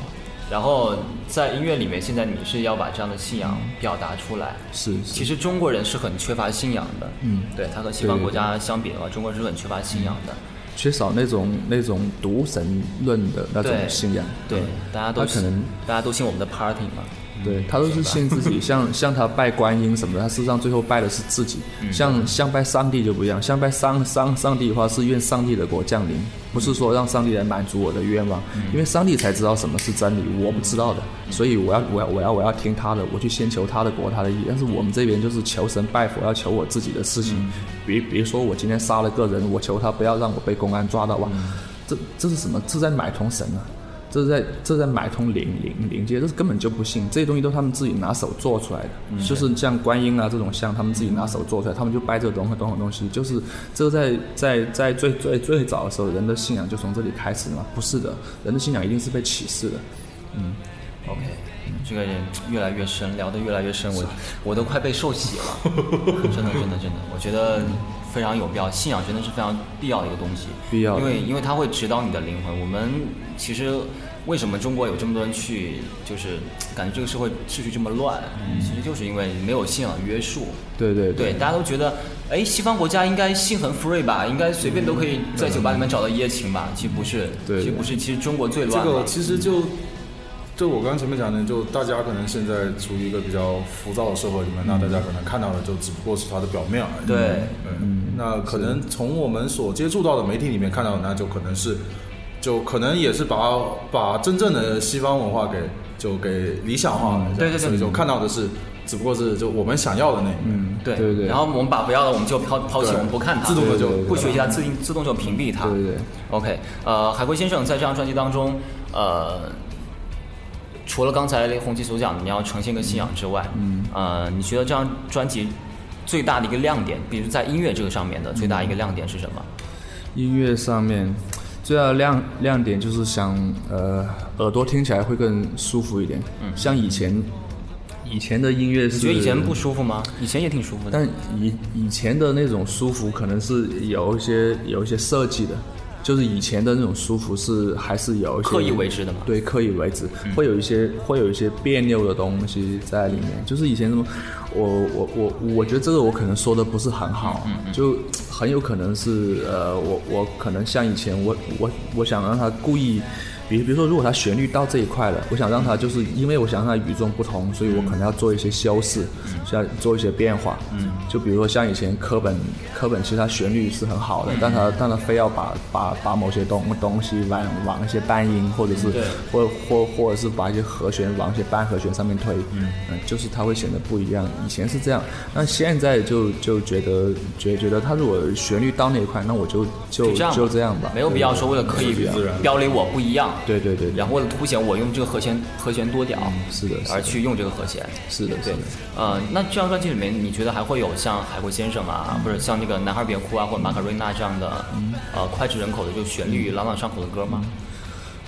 然后在音乐里面，现在你是要把这样的信仰表达出来。是，其实中国人是很缺乏信仰的。嗯，对他和西方国家相比的话，中国人是很缺乏信仰的。缺少那种那种独神论的那种信仰。对，大家都可能大家都信我们的 party 嘛。对他都是信自己，像 [LAUGHS] 像他拜观音什么的，他事实上最后拜的是自己。像像拜上帝就不一样，像拜上上上帝的话是愿上帝的国降临，不是说让上帝来满足我的愿望，因为上帝才知道什么是真理，我不知道的，所以我要我要我要我要听他的，我去先求他的国他的意。但是我们这边就是求神拜佛，要求我自己的事情，比比如说我今天杀了个人，我求他不要让我被公安抓到哇，这这是什么？这在买通神啊！这是在这是在买通灵灵灵界，这是根本就不信，这些东西都是他们自己拿手做出来的，就是像观音啊这种像他们自己拿手做出来，他们就拜这个东西东西东西，就是这个在在在最最最早的时候，人的信仰就从这里开始嘛？不是的，人的信仰一定是被启示的。嗯 OK，这个人越来越深，聊得越来越深，我我都快被受洗了，[LAUGHS] 真的真的真的，我觉得非常有必要，信仰真的是非常必要的一个东西，必要因为因为它会指导你的灵魂。我们其实为什么中国有这么多人去，就是感觉这个社会秩序这么乱，其实就是因为没有信仰约束。对对对，大家都觉得，哎，西方国家应该性很 free 吧，应该随便都可以在酒吧里面找到一夜情吧？其实不是，对其实不是，其实中国最乱这。个其实就就我刚刚前面讲的，就大家可能现在处于一个比较浮躁的社会里面，那大家可能看到的就只不过是它的表面而已。对。嗯，那可能从我们所接触到的媒体里面看到的，那就可能是，就可能也是把把真正的西方文化给就给理想化了对对对。所以就看到的是，只不过是就我们想要的那一面。对对。对。然后我们把不要的我们就抛抛弃，我们不看它，自动的就不学习它，自动自动就屏蔽它。对对对。OK，呃，海龟先生在这张专辑当中，呃，除了刚才林红旗所讲的你要呈现一个信仰之外，嗯，呃，你觉得这张专辑最大的一个亮点，比如在音乐这个上面的最大一个亮点是什么？音乐上面最大的亮亮点就是想呃耳朵听起来会更舒服一点，嗯像以前以前的音乐是，你觉得以前不舒服吗？以前也挺舒服的。但以以前的那种舒服可能是有一些有一些设计的，就是以前的那种舒服是还是有一些刻意为之的嘛对，刻意为之，会有一些会有一些别扭的东西在里面。就是以前什么，我我我我觉得这个我可能说的不是很好，就很有可能是呃，我我可能像以前我我我想让他故意。比比如说，如果它旋律到这一块了，我想让它就是因为我想让它与众不同，所以我可能要做一些修饰，需要做一些变化。嗯，就比如说像以前课本，课本其实它旋律是很好的，但它但它非要把把把某些东东西往往一些半音，或者是或或或者是把一些和弦往一些半和弦上面推，嗯，就是它会显得不一样。以前是这样，那现在就就觉得觉觉得它如果旋律到那一块，那我就就就这样吧，没有必要说为了刻意自然标离我不一样，对对对，然后为了凸显我用这个和弦和弦多屌，是的是的而去用这个和弦。是的，对的。，呃，那这张专辑里面，你觉得还会有像海阔先生啊，或者像那个男孩别哭啊，或者马卡瑞娜这样的，呃，脍炙人口的就旋律朗朗上口的歌吗？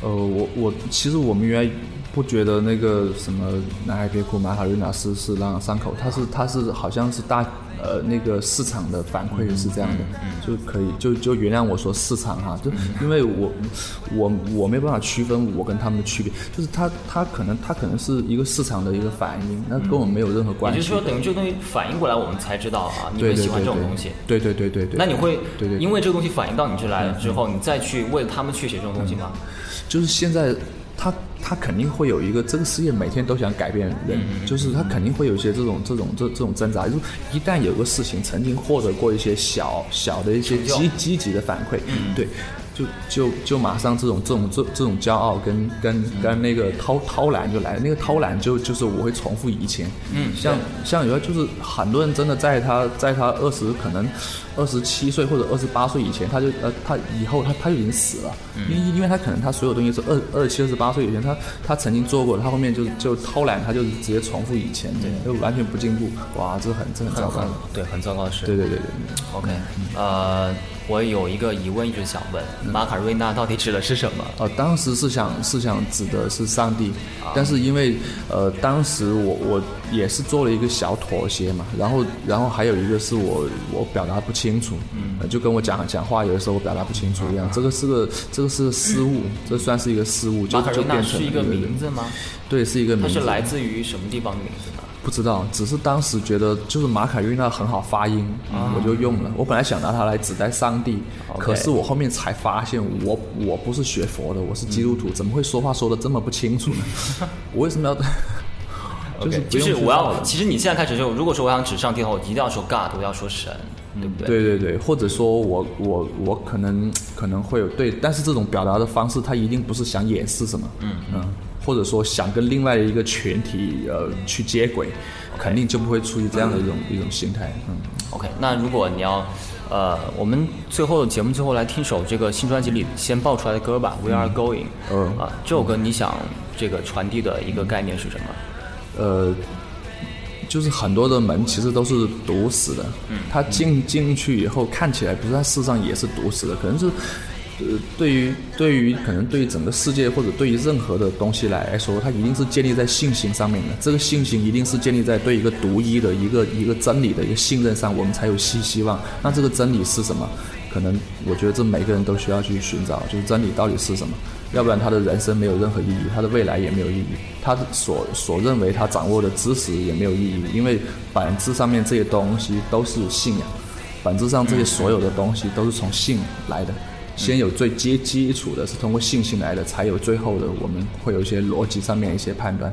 呃，我我其实我们原来不觉得那个什么男孩别哭马卡瑞娜是是让伤口，它是它是好像是大呃那个市场的反馈是这样的，就可以就就原谅我说市场哈，就因为我我我没办法区分我跟他们的区别，就是它它可能它可能是一个市场的一个反应，那跟我们没有任何关系。也就是说，等于这个东西反应过来，我们才知道啊，你对对会喜欢这种东西。对对对对对。那你会对对对因为这个东西反映到你这来了之后，你再去为了他们去写这种东西吗？就是现在他他肯定会有一个这个世界每天都想改变人，就是他肯定会有一些这种这种这这种挣扎。就是一旦有个事情曾经获得过一些小小的一些积积极的反馈，对。就就就马上这种这种这这种骄傲跟跟跟那个偷偷懒就来了，那个偷懒就就是我会重复以前，嗯，像像有的就是很多人真的在他在他二十可能二十七岁或者二十八岁以前，他就呃他以后他他就已经死了，因为因为他可能他所有东西是二二十七二十八岁以前他他曾经做过的，他后面就就偷懒，他就直接重复以前，对，就完全不进步，哇，这很这很糟糕，对，很糟糕的事。对对对对。对。OK，呃，我有一个疑问一直想问，马卡瑞纳到底指的是什么？呃，当时是想是想指的是上帝，但是因为呃，当时我我也是做了一个小妥协嘛，然后然后还有一个是我我表达不清楚，嗯、就跟我讲讲话有的时候我表达不清楚一样，这个是个这个是个失误，这算是一个失误，就马卡瑞娜就变成是一个名字吗？对，是一个名字，它是来自于什么地方的名字呢？不知道，只是当时觉得就是马卡瑞那很好发音，我就用了。我本来想拿它来指代上帝，可是我后面才发现我我不是学佛的，我是基督徒，怎么会说话说的这么不清楚呢？[LAUGHS] 我为什么要？[LAUGHS] 就是就是我要，其实你现在开始就，如果说我想指上帝的话，我一定要说 God，我要说神，对不对？对对对，或者说我我我可能可能会有对，但是这种表达的方式，他一定不是想掩饰什么，嗯嗯，或者说想跟另外的一个群体呃去接轨，肯定就不会出于这样的一种、一种心态，嗯。OK，那如果你要，呃，我们最后节目最后来听首这个新专辑里先爆出来的歌吧，《We Are Going》。嗯啊，这首歌你想这个传递的一个概念是什么？呃，就是很多的门其实都是堵死的，嗯，它进进去以后看起来不是，它事实上也是堵死的，可能是。呃，对于对于可能对于整个世界或者对于任何的东西来说，它一定是建立在信心上面的。这个信心一定是建立在对一个独一的一个一个真理的一个信任上，我们才有希希望。那这个真理是什么？可能我觉得这每个人都需要去寻找，就是真理到底是什么。要不然他的人生没有任何意义，他的未来也没有意义，他所所认为他掌握的知识也没有意义，因为本质上面这些东西都是信仰，本质上这些所有的东西都是从信来的。先有最基基础的是通过信心来的，才有最后的我们会有一些逻辑上面一些判断。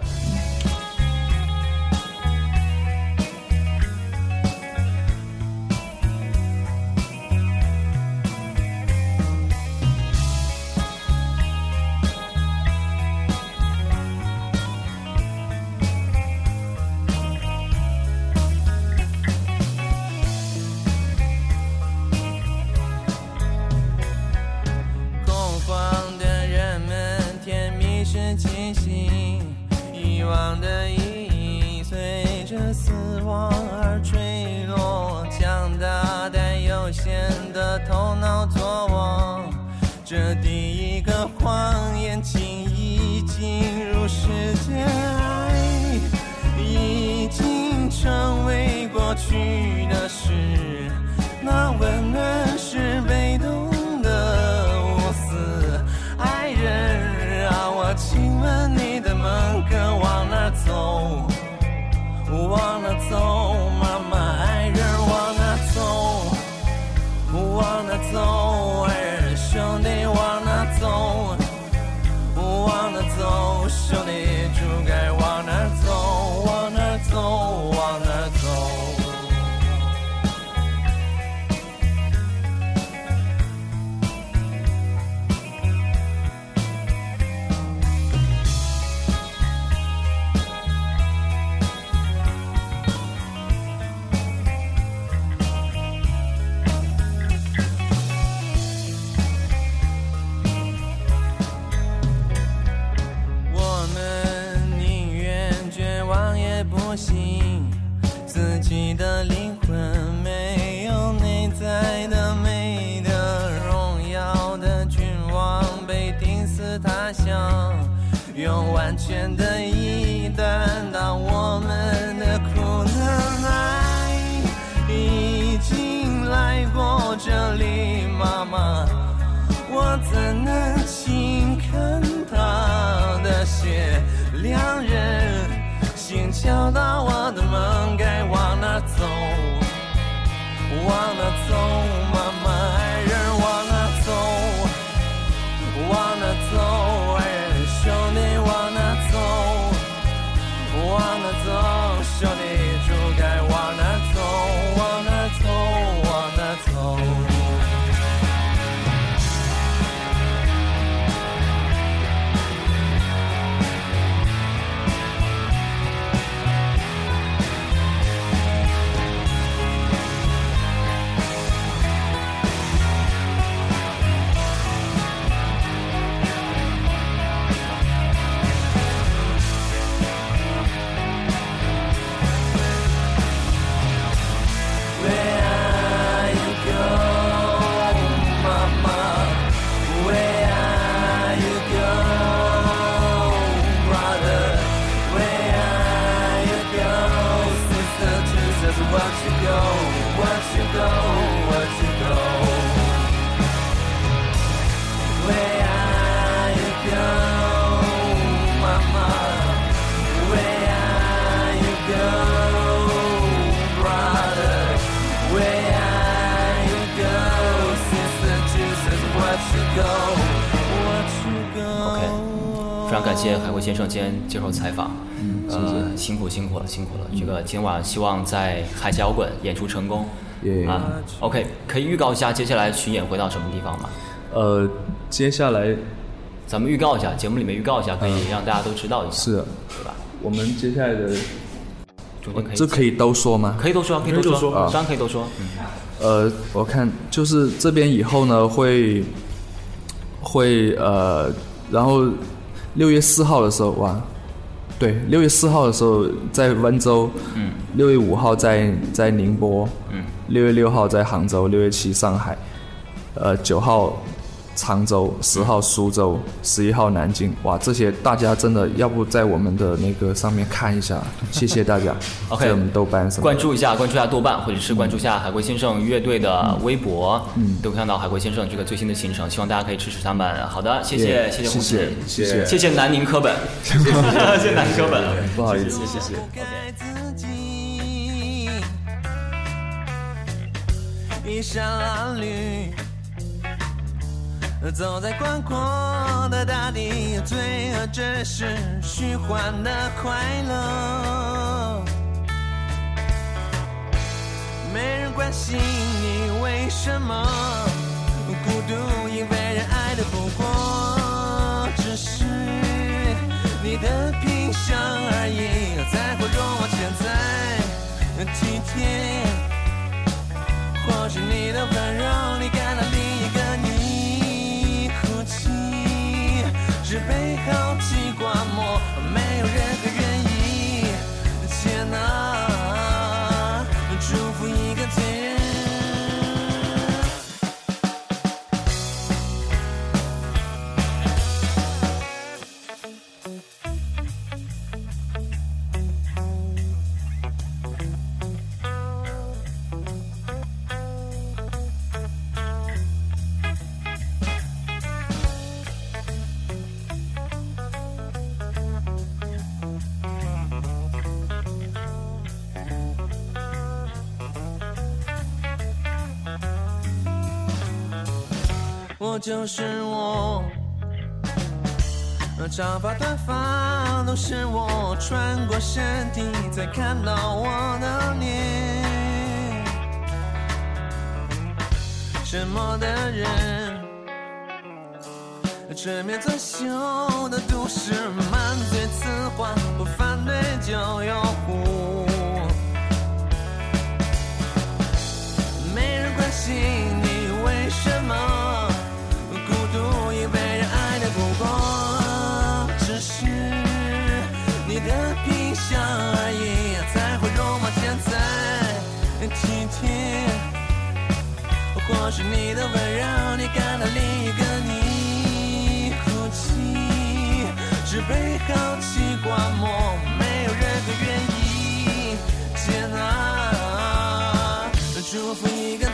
先生今天接受采访，嗯谢呃，辛苦辛苦了，辛苦了。这个今天晚上希望在海峡摇滚演出成功。耶啊，OK，可以预告一下接下来巡演会到什么地方吗？呃，接下来咱们预告一下，节目里面预告一下，可以让大家都知道一下，是对吧？我们接下来的，中间可以这可以都说吗？可以都说，可以都可以都说当然可以都说。嗯，呃，我看就是这边以后呢会会呃，然后六月四号的时候哇，对，六月四号的时候在温州，嗯，六月五号在在宁波，嗯，六月六号在杭州，六月七上海，呃，九号常州，十号苏州，十一号南京，哇，这些大家真的要不在我们的那个上面看一下，谢谢大家。[LAUGHS] OK 我们豆瓣什么关注一下，关注一下豆瓣，或者是关注一下海龟先生乐队的微博，嗯。都可以看到海龟先生这个最新的行程。希望大家可以支持他们。好的，谢。谢，谢谢红谢谢，谢谢。谢谢南宁科本，[LAUGHS] 谢谢南宁科本，[LAUGHS] 不好意思，谢谢。衣衫褴褛，走在宽阔的大地，罪恶只是虚幻的快乐。没人关心你为什么孤独，因为人爱的不过只是你的品相而已，才会容我现就是我，长发短发都是我，穿过身体才看到我的脸。沉默的人直面作秀的都市，满嘴词话，不反对就拥护。没人关心天。或许你的温柔，你感到另一个你哭泣，只被好奇刮磨，没有任何愿意。接纳，祝福一个